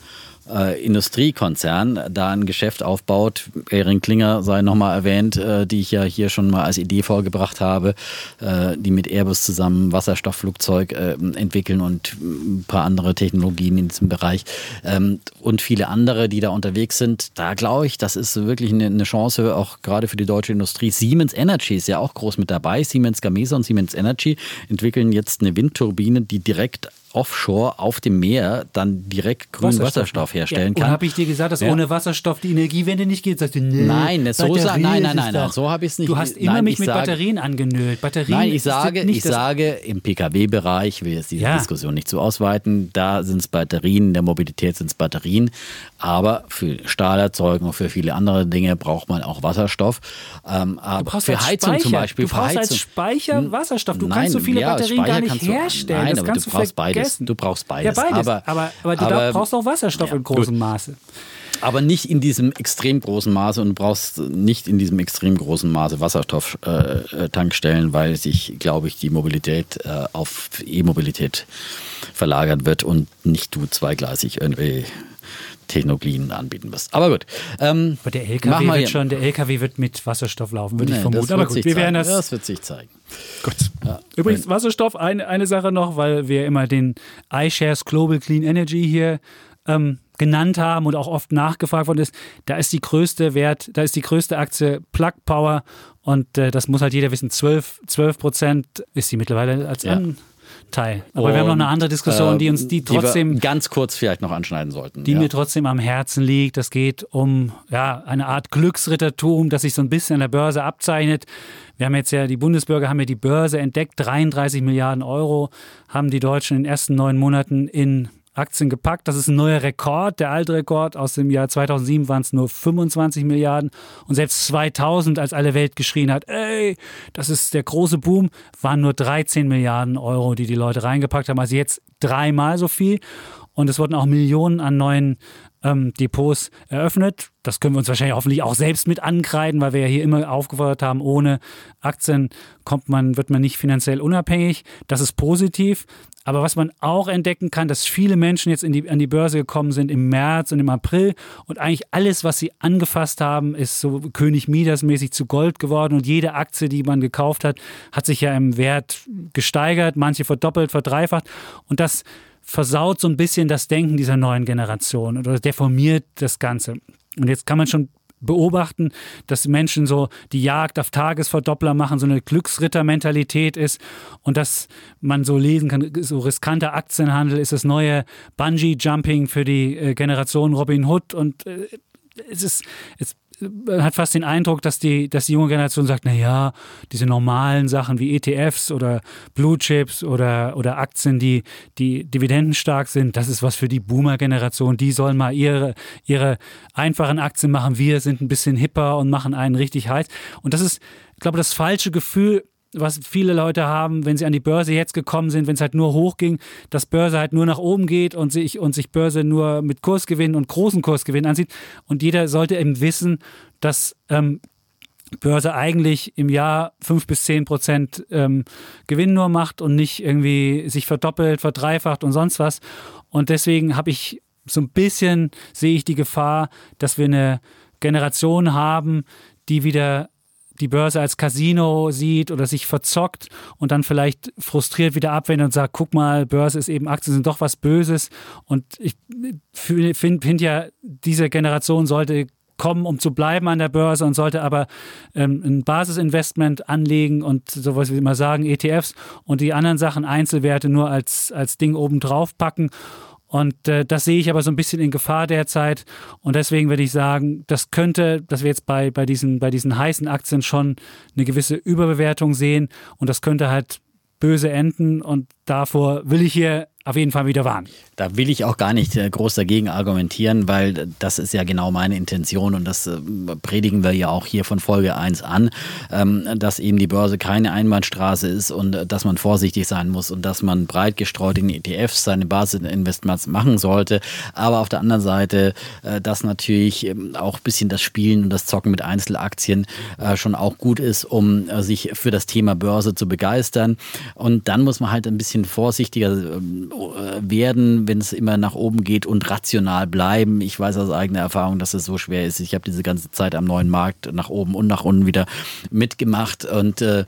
äh, Industriekonzern da ein Geschäft aufbaut. Erin Klinger sei nochmal erwähnt, äh, die ich ja hier schon mal als Idee vorgebracht habe, äh, die mit Airbus zusammen Wasserstoffflugzeug äh, entwickeln und ein paar andere Technologien in diesem Bereich ähm, und viele andere, die da unterwegs sind. Da glaube ich, das ist wirklich eine, eine Chance, auch gerade für die deutsche Industrie. Siemens Energy ist ja auch groß mit dabei. Siemens Gamesa und Siemens Energy entwickeln jetzt eine Windturbine, die direkt offshore auf dem Meer dann direkt grünen Wasserstoff, Wasserstoff herstellen ja, kann. Und habe ich dir gesagt, dass ja. ohne Wasserstoff die Energiewende nicht geht? Sagst du, nee, nein, so sa- nein, nein, nein, nein, so habe ich es nicht. Du hast immer nein, mich mit sage, Batterien angenölt. Batterien nein, ich sage, ich sage im PKW-Bereich, ich will jetzt diese ja. Diskussion nicht zu ausweiten, da sind es Batterien, in der Mobilität sind es Batterien, aber für Stahlerzeugung, für viele andere Dinge braucht man auch Wasserstoff. Ähm, aber für Heizung Speicher. zum Beispiel. Du brauchst als Speicher Wasserstoff. Du nein, kannst so viele Batterien Speicher gar nicht herstellen. nein, das aber du brauchst beides. Du brauchst beides. Ja, beides. Aber, aber, aber du aber, brauchst auch Wasserstoff ja, in großem Maße. Aber nicht in diesem extrem großen Maße und du brauchst nicht in diesem extrem großen Maße Wasserstofftankstellen, äh, weil sich, glaube ich, die Mobilität äh, auf E-Mobilität verlagern wird und nicht du zweigleisig irgendwie Technologien anbieten wirst. Aber gut. Ähm, Aber der LKW wird schon, der LKW wird mit Wasserstoff laufen, würde nee, ich vermuten. Aber gut, wir werden das. Das wird sich zeigen. Gut. Ja. Übrigens, Wasserstoff, eine, eine Sache noch, weil wir immer den iShares Global Clean Energy hier ähm, genannt haben und auch oft nachgefragt worden ist, da ist die größte Wert, da ist die größte Aktie Plug Power und äh, das muss halt jeder wissen, 12, 12 Prozent ist sie mittlerweile als ja. Teil. Aber und, wir haben noch eine andere Diskussion, die uns die trotzdem die ganz kurz vielleicht noch anschneiden sollten. Die ja. mir trotzdem am Herzen liegt. Das geht um ja, eine Art Glücksrittertum, das sich so ein bisschen an der Börse abzeichnet. Wir haben jetzt ja, die Bundesbürger haben ja die Börse entdeckt, 33 Milliarden Euro haben die Deutschen in den ersten neun Monaten in Aktien gepackt. Das ist ein neuer Rekord. Der alte Rekord aus dem Jahr 2007 waren es nur 25 Milliarden. Und selbst 2000, als alle Welt geschrien hat, ey, das ist der große Boom, waren nur 13 Milliarden Euro, die die Leute reingepackt haben. Also jetzt dreimal so viel. Und es wurden auch Millionen an neuen ähm, Depots eröffnet. Das können wir uns wahrscheinlich hoffentlich auch selbst mit ankreiden, weil wir ja hier immer aufgefordert haben, ohne Aktien kommt man, wird man nicht finanziell unabhängig. Das ist positiv. Aber was man auch entdecken kann, dass viele Menschen jetzt die, an die Börse gekommen sind im März und im April und eigentlich alles, was sie angefasst haben, ist so König Midas mäßig zu Gold geworden und jede Aktie, die man gekauft hat, hat sich ja im Wert gesteigert, manche verdoppelt, verdreifacht und das versaut so ein bisschen das Denken dieser neuen Generation oder deformiert das Ganze. Und jetzt kann man schon beobachten, dass Menschen so die Jagd auf Tagesverdoppler machen, so eine Glücksrittermentalität ist und dass man so lesen kann, so riskanter Aktienhandel ist das neue Bungee-Jumping für die äh, Generation Robin Hood und äh, es ist, es hat fast den Eindruck, dass die, dass die junge Generation sagt, na ja, diese normalen Sachen wie ETFs oder Blue Chips oder, oder Aktien, die, die dividendenstark sind, das ist was für die Boomer-Generation. Die sollen mal ihre, ihre einfachen Aktien machen. Wir sind ein bisschen hipper und machen einen richtig heiß. Und das ist, ich glaube, das falsche Gefühl, was viele Leute haben, wenn sie an die Börse jetzt gekommen sind, wenn es halt nur hochging, dass Börse halt nur nach oben geht und sich, und sich Börse nur mit Kursgewinnen und großen Kursgewinnen ansieht. Und jeder sollte eben wissen, dass ähm, Börse eigentlich im Jahr fünf bis zehn Prozent ähm, Gewinn nur macht und nicht irgendwie sich verdoppelt, verdreifacht und sonst was. Und deswegen habe ich so ein bisschen, sehe ich die Gefahr, dass wir eine Generation haben, die wieder die Börse als Casino sieht oder sich verzockt und dann vielleicht frustriert wieder abwendet und sagt, guck mal, Börse ist eben, Aktien sind doch was Böses. Und ich finde find ja, diese Generation sollte kommen, um zu bleiben an der Börse und sollte aber ähm, ein Basisinvestment anlegen und sowas wie immer sagen, ETFs und die anderen Sachen, Einzelwerte nur als, als Ding obendrauf packen. Und äh, das sehe ich aber so ein bisschen in Gefahr derzeit. Und deswegen würde ich sagen, das könnte, dass wir jetzt bei, bei, diesen, bei diesen heißen Aktien schon eine gewisse Überbewertung sehen. Und das könnte halt böse enden. Und davor will ich hier auf jeden Fall wieder warnen. Da will ich auch gar nicht äh, groß dagegen argumentieren, weil das ist ja genau meine Intention und das äh, predigen wir ja auch hier von Folge 1 an, ähm, dass eben die Börse keine Einbahnstraße ist und äh, dass man vorsichtig sein muss und dass man breit gestreut in ETFs seine Basisinvestments machen sollte. Aber auf der anderen Seite, dass natürlich ähm, auch ein bisschen das Spielen und das Zocken mit Einzelaktien schon auch gut ist, um sich für das Thema Börse zu begeistern. Und dann muss man halt ein bisschen vorsichtiger ähm, werden, wenn es immer nach oben geht und rational bleiben. Ich weiß aus eigener Erfahrung, dass es so schwer ist. Ich habe diese ganze Zeit am neuen Markt nach oben und nach unten wieder mitgemacht und äh,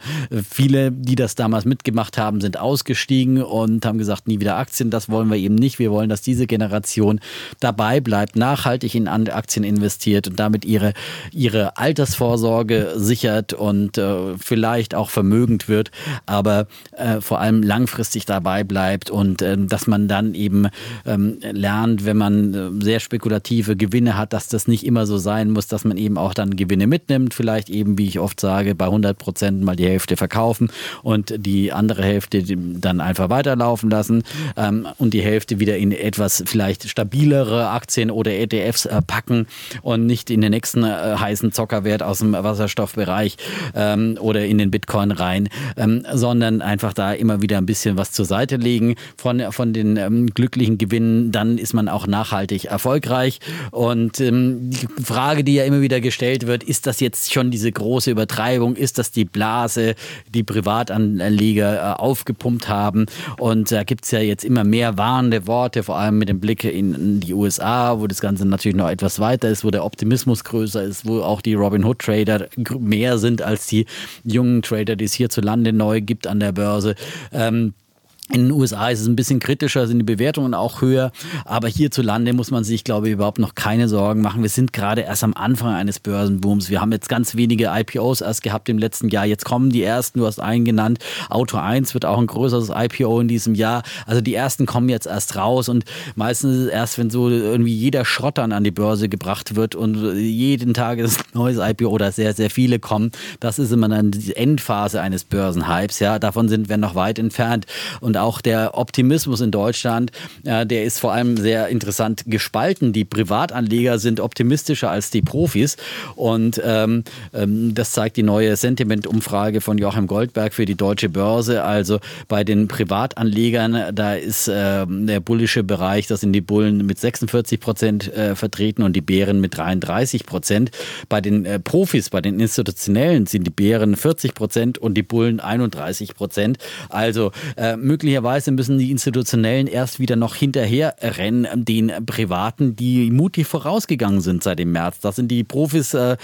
viele, die das damals mitgemacht haben, sind ausgestiegen und haben gesagt, nie wieder Aktien. Das wollen wir eben nicht. Wir wollen, dass diese Generation dabei bleibt, nachhaltig in Aktien investiert und damit ihre, ihre Altersvorsorge sichert und äh, vielleicht auch vermögend wird, aber äh, vor allem langfristig dabei bleibt und äh, dass man dann eben ähm, lernt, wenn man äh, sehr spekulative Gewinne hat, dass das nicht immer so sein muss, dass man eben auch dann Gewinne mitnimmt. Vielleicht eben, wie ich oft sage, bei 100 Prozent mal die Hälfte verkaufen und die andere Hälfte dann einfach weiterlaufen lassen ähm, und die Hälfte wieder in etwas vielleicht stabilere Aktien oder ETFs äh, packen und nicht in den nächsten äh, heißen Zockerwert aus dem Wasserstoffbereich ähm, oder in den Bitcoin rein, ähm, sondern einfach da immer wieder ein bisschen was zur Seite legen von von den ähm, glücklichen Gewinnen, dann ist man auch nachhaltig erfolgreich. Und ähm, die Frage, die ja immer wieder gestellt wird, ist das jetzt schon diese große Übertreibung? Ist das die Blase, die Privatanleger äh, aufgepumpt haben? Und da gibt es ja jetzt immer mehr warnende Worte, vor allem mit dem Blick in die USA, wo das Ganze natürlich noch etwas weiter ist, wo der Optimismus größer ist, wo auch die Robin Hood Trader mehr sind als die jungen Trader, die es hierzulande neu gibt an der Börse. Ähm, in den USA ist es ein bisschen kritischer, sind die Bewertungen auch höher. Aber hierzulande muss man sich, glaube ich, überhaupt noch keine Sorgen machen. Wir sind gerade erst am Anfang eines Börsenbooms. Wir haben jetzt ganz wenige IPOs erst gehabt im letzten Jahr. Jetzt kommen die ersten, du hast einen genannt. Auto 1 wird auch ein größeres IPO in diesem Jahr. Also die ersten kommen jetzt erst raus und meistens ist es erst, wenn so irgendwie jeder Schrott dann an die Börse gebracht wird und jeden Tag ist ein neues IPO oder sehr, sehr viele kommen. Das ist immer dann die Endphase eines Börsenhypes. Ja, davon sind wir noch weit entfernt. Und und auch der Optimismus in Deutschland, äh, der ist vor allem sehr interessant gespalten. Die Privatanleger sind optimistischer als die Profis und ähm, ähm, das zeigt die neue Sentiment-Umfrage von Joachim Goldberg für die deutsche Börse. Also bei den Privatanlegern, da ist äh, der bullische Bereich, das sind die Bullen mit 46 Prozent äh, vertreten und die Bären mit 33 Prozent. Bei den äh, Profis, bei den Institutionellen sind die Bären 40 Prozent und die Bullen 31 Prozent. Also äh, möglicherweise möglicherweise müssen die Institutionellen erst wieder noch hinterher rennen, den Privaten, die mutig vorausgegangen sind seit dem März. Da sind die Profis äh,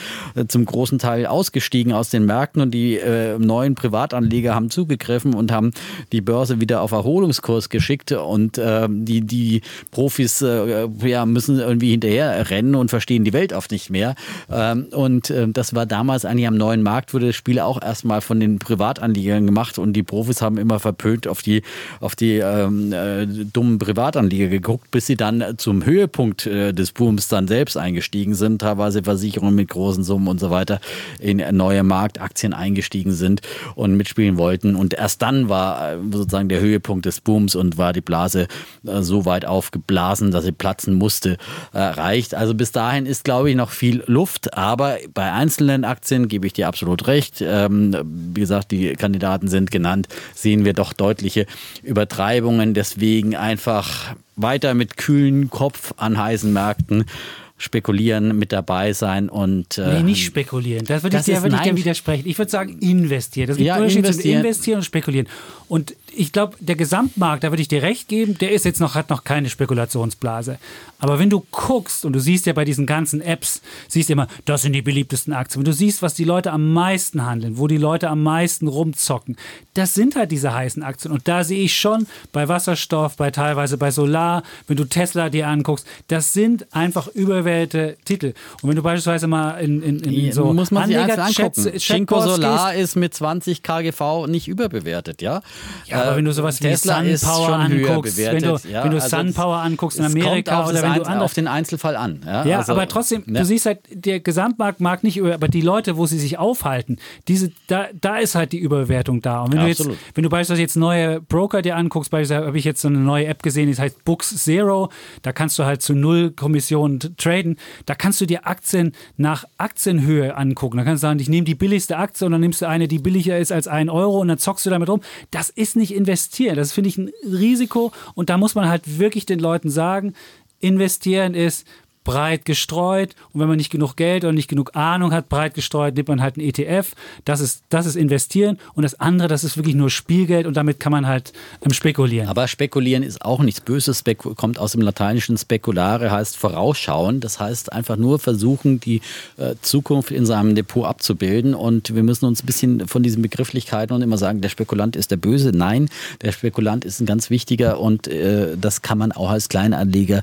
zum großen Teil ausgestiegen aus den Märkten und die äh, neuen Privatanleger haben zugegriffen und haben die Börse wieder auf Erholungskurs geschickt und äh, die, die Profis äh, ja, müssen irgendwie hinterher rennen und verstehen die Welt oft nicht mehr. Ähm, und äh, das war damals eigentlich am neuen Markt, wurde das Spiel auch erstmal von den Privatanlegern gemacht und die Profis haben immer verpönt auf die auf die ähm, äh, dummen Privatanleger geguckt, bis sie dann zum Höhepunkt äh, des Booms dann selbst eingestiegen sind, teilweise Versicherungen mit großen Summen und so weiter in neue Marktaktien eingestiegen sind und mitspielen wollten. Und erst dann war äh, sozusagen der Höhepunkt des Booms und war die Blase äh, so weit aufgeblasen, dass sie platzen musste, erreicht. Also bis dahin ist, glaube ich, noch viel Luft, aber bei einzelnen Aktien gebe ich dir absolut recht. Ähm, wie gesagt, die Kandidaten sind genannt, sehen wir doch deutliche Übertreibungen. Deswegen einfach weiter mit kühlen Kopf an heißen Märkten spekulieren, mit dabei sein und. Äh, nee, nicht spekulieren. Das würde ich dir, würd ich dir widersprechen. Ich würde sagen, investieren. Das gibt ja, Unterschied investieren. zwischen investieren und spekulieren. Und ich glaube, der Gesamtmarkt, da würde ich dir recht geben, der ist jetzt noch, hat noch keine Spekulationsblase. Aber wenn du guckst und du siehst ja bei diesen ganzen Apps, siehst du immer, das sind die beliebtesten Aktien. Wenn du siehst, was die Leute am meisten handeln, wo die Leute am meisten rumzocken, das sind halt diese heißen Aktien. Und da sehe ich schon bei Wasserstoff, bei teilweise bei Solar, wenn du Tesla dir anguckst, das sind einfach überwählte Titel. Und wenn du beispielsweise mal in, in, in so muss man sich Anleger angucken. Chinko Solar ist mit 20 KGV nicht überbewertet, ja? Ja, aber wenn du sowas Tesla wie SunPower anguckst, wenn du, ja, wenn du also SunPower anguckst in Amerika oder wenn du andere, auf den Einzelfall an. Ja, ja also, aber trotzdem, ja. du siehst halt, der Gesamtmarkt mag nicht über, aber die Leute, wo sie sich aufhalten, diese, da, da ist halt die Überbewertung da. Und wenn du jetzt, wenn du beispielsweise jetzt neue Broker dir anguckst, beispielsweise habe ich jetzt so eine neue App gesehen, die heißt Books Zero, da kannst du halt zu null Kommissionen traden. Da kannst du dir Aktien nach Aktienhöhe angucken. Da kannst du sagen, ich nehme die billigste Aktie und dann nimmst du eine, die billiger ist als ein Euro und dann zockst du damit rum. Das ist nicht investieren. Das finde ich ein Risiko und da muss man halt wirklich den Leuten sagen, investieren ist breit gestreut und wenn man nicht genug Geld oder nicht genug Ahnung hat, breit gestreut, nimmt man halt einen ETF. Das ist, das ist investieren und das andere, das ist wirklich nur Spielgeld und damit kann man halt ähm, spekulieren. Aber spekulieren ist auch nichts Böses, Speku kommt aus dem lateinischen speculare, heißt vorausschauen. Das heißt einfach nur versuchen, die äh, Zukunft in seinem Depot abzubilden und wir müssen uns ein bisschen von diesen Begrifflichkeiten und immer sagen, der Spekulant ist der Böse. Nein, der Spekulant ist ein ganz wichtiger und äh, das kann man auch als Kleinanleger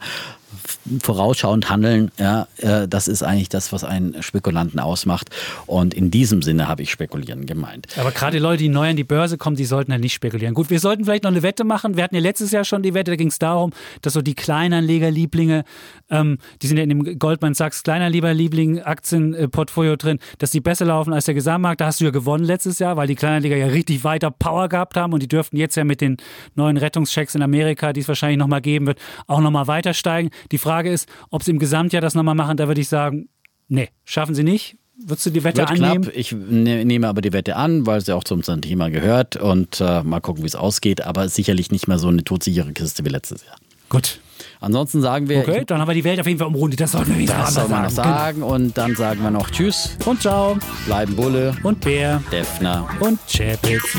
vorausschauend handeln, ja, äh, das ist eigentlich das, was einen Spekulanten ausmacht. Und in diesem Sinne habe ich spekulieren gemeint. Aber gerade die Leute, die neu an die Börse kommen, die sollten ja nicht spekulieren. Gut, wir sollten vielleicht noch eine Wette machen. Wir hatten ja letztes Jahr schon die Wette, da ging es darum, dass so die Kleinanlegerlieblinge, ähm, die sind ja in dem Goldman Sachs Kleinanlegerliebling Aktienportfolio drin, dass die besser laufen als der Gesamtmarkt. Da hast du ja gewonnen letztes Jahr, weil die Kleinanleger ja richtig weiter Power gehabt haben und die dürften jetzt ja mit den neuen Rettungschecks in Amerika, die es wahrscheinlich nochmal geben wird, auch nochmal weiter steigen. Die Frage ist, ob sie im Gesamtjahr das nochmal machen. Da würde ich sagen, nee, schaffen sie nicht. Würdest du die Wette Wird annehmen? knapp. Ich ne, nehme aber die Wette an, weil ja auch zum Thema gehört. Und äh, mal gucken, wie es ausgeht. Aber sicherlich nicht mehr so eine todsichere Kiste wie letztes Jahr. Gut. Ansonsten sagen wir, Okay, dann haben wir die Welt auf jeden Fall umrundet. Das sollten wir wieder das soll man noch sagen. Und dann sagen wir noch Tschüss, Und ciao. bleiben Bulle, Und Bär. Defner. Und Chapitz.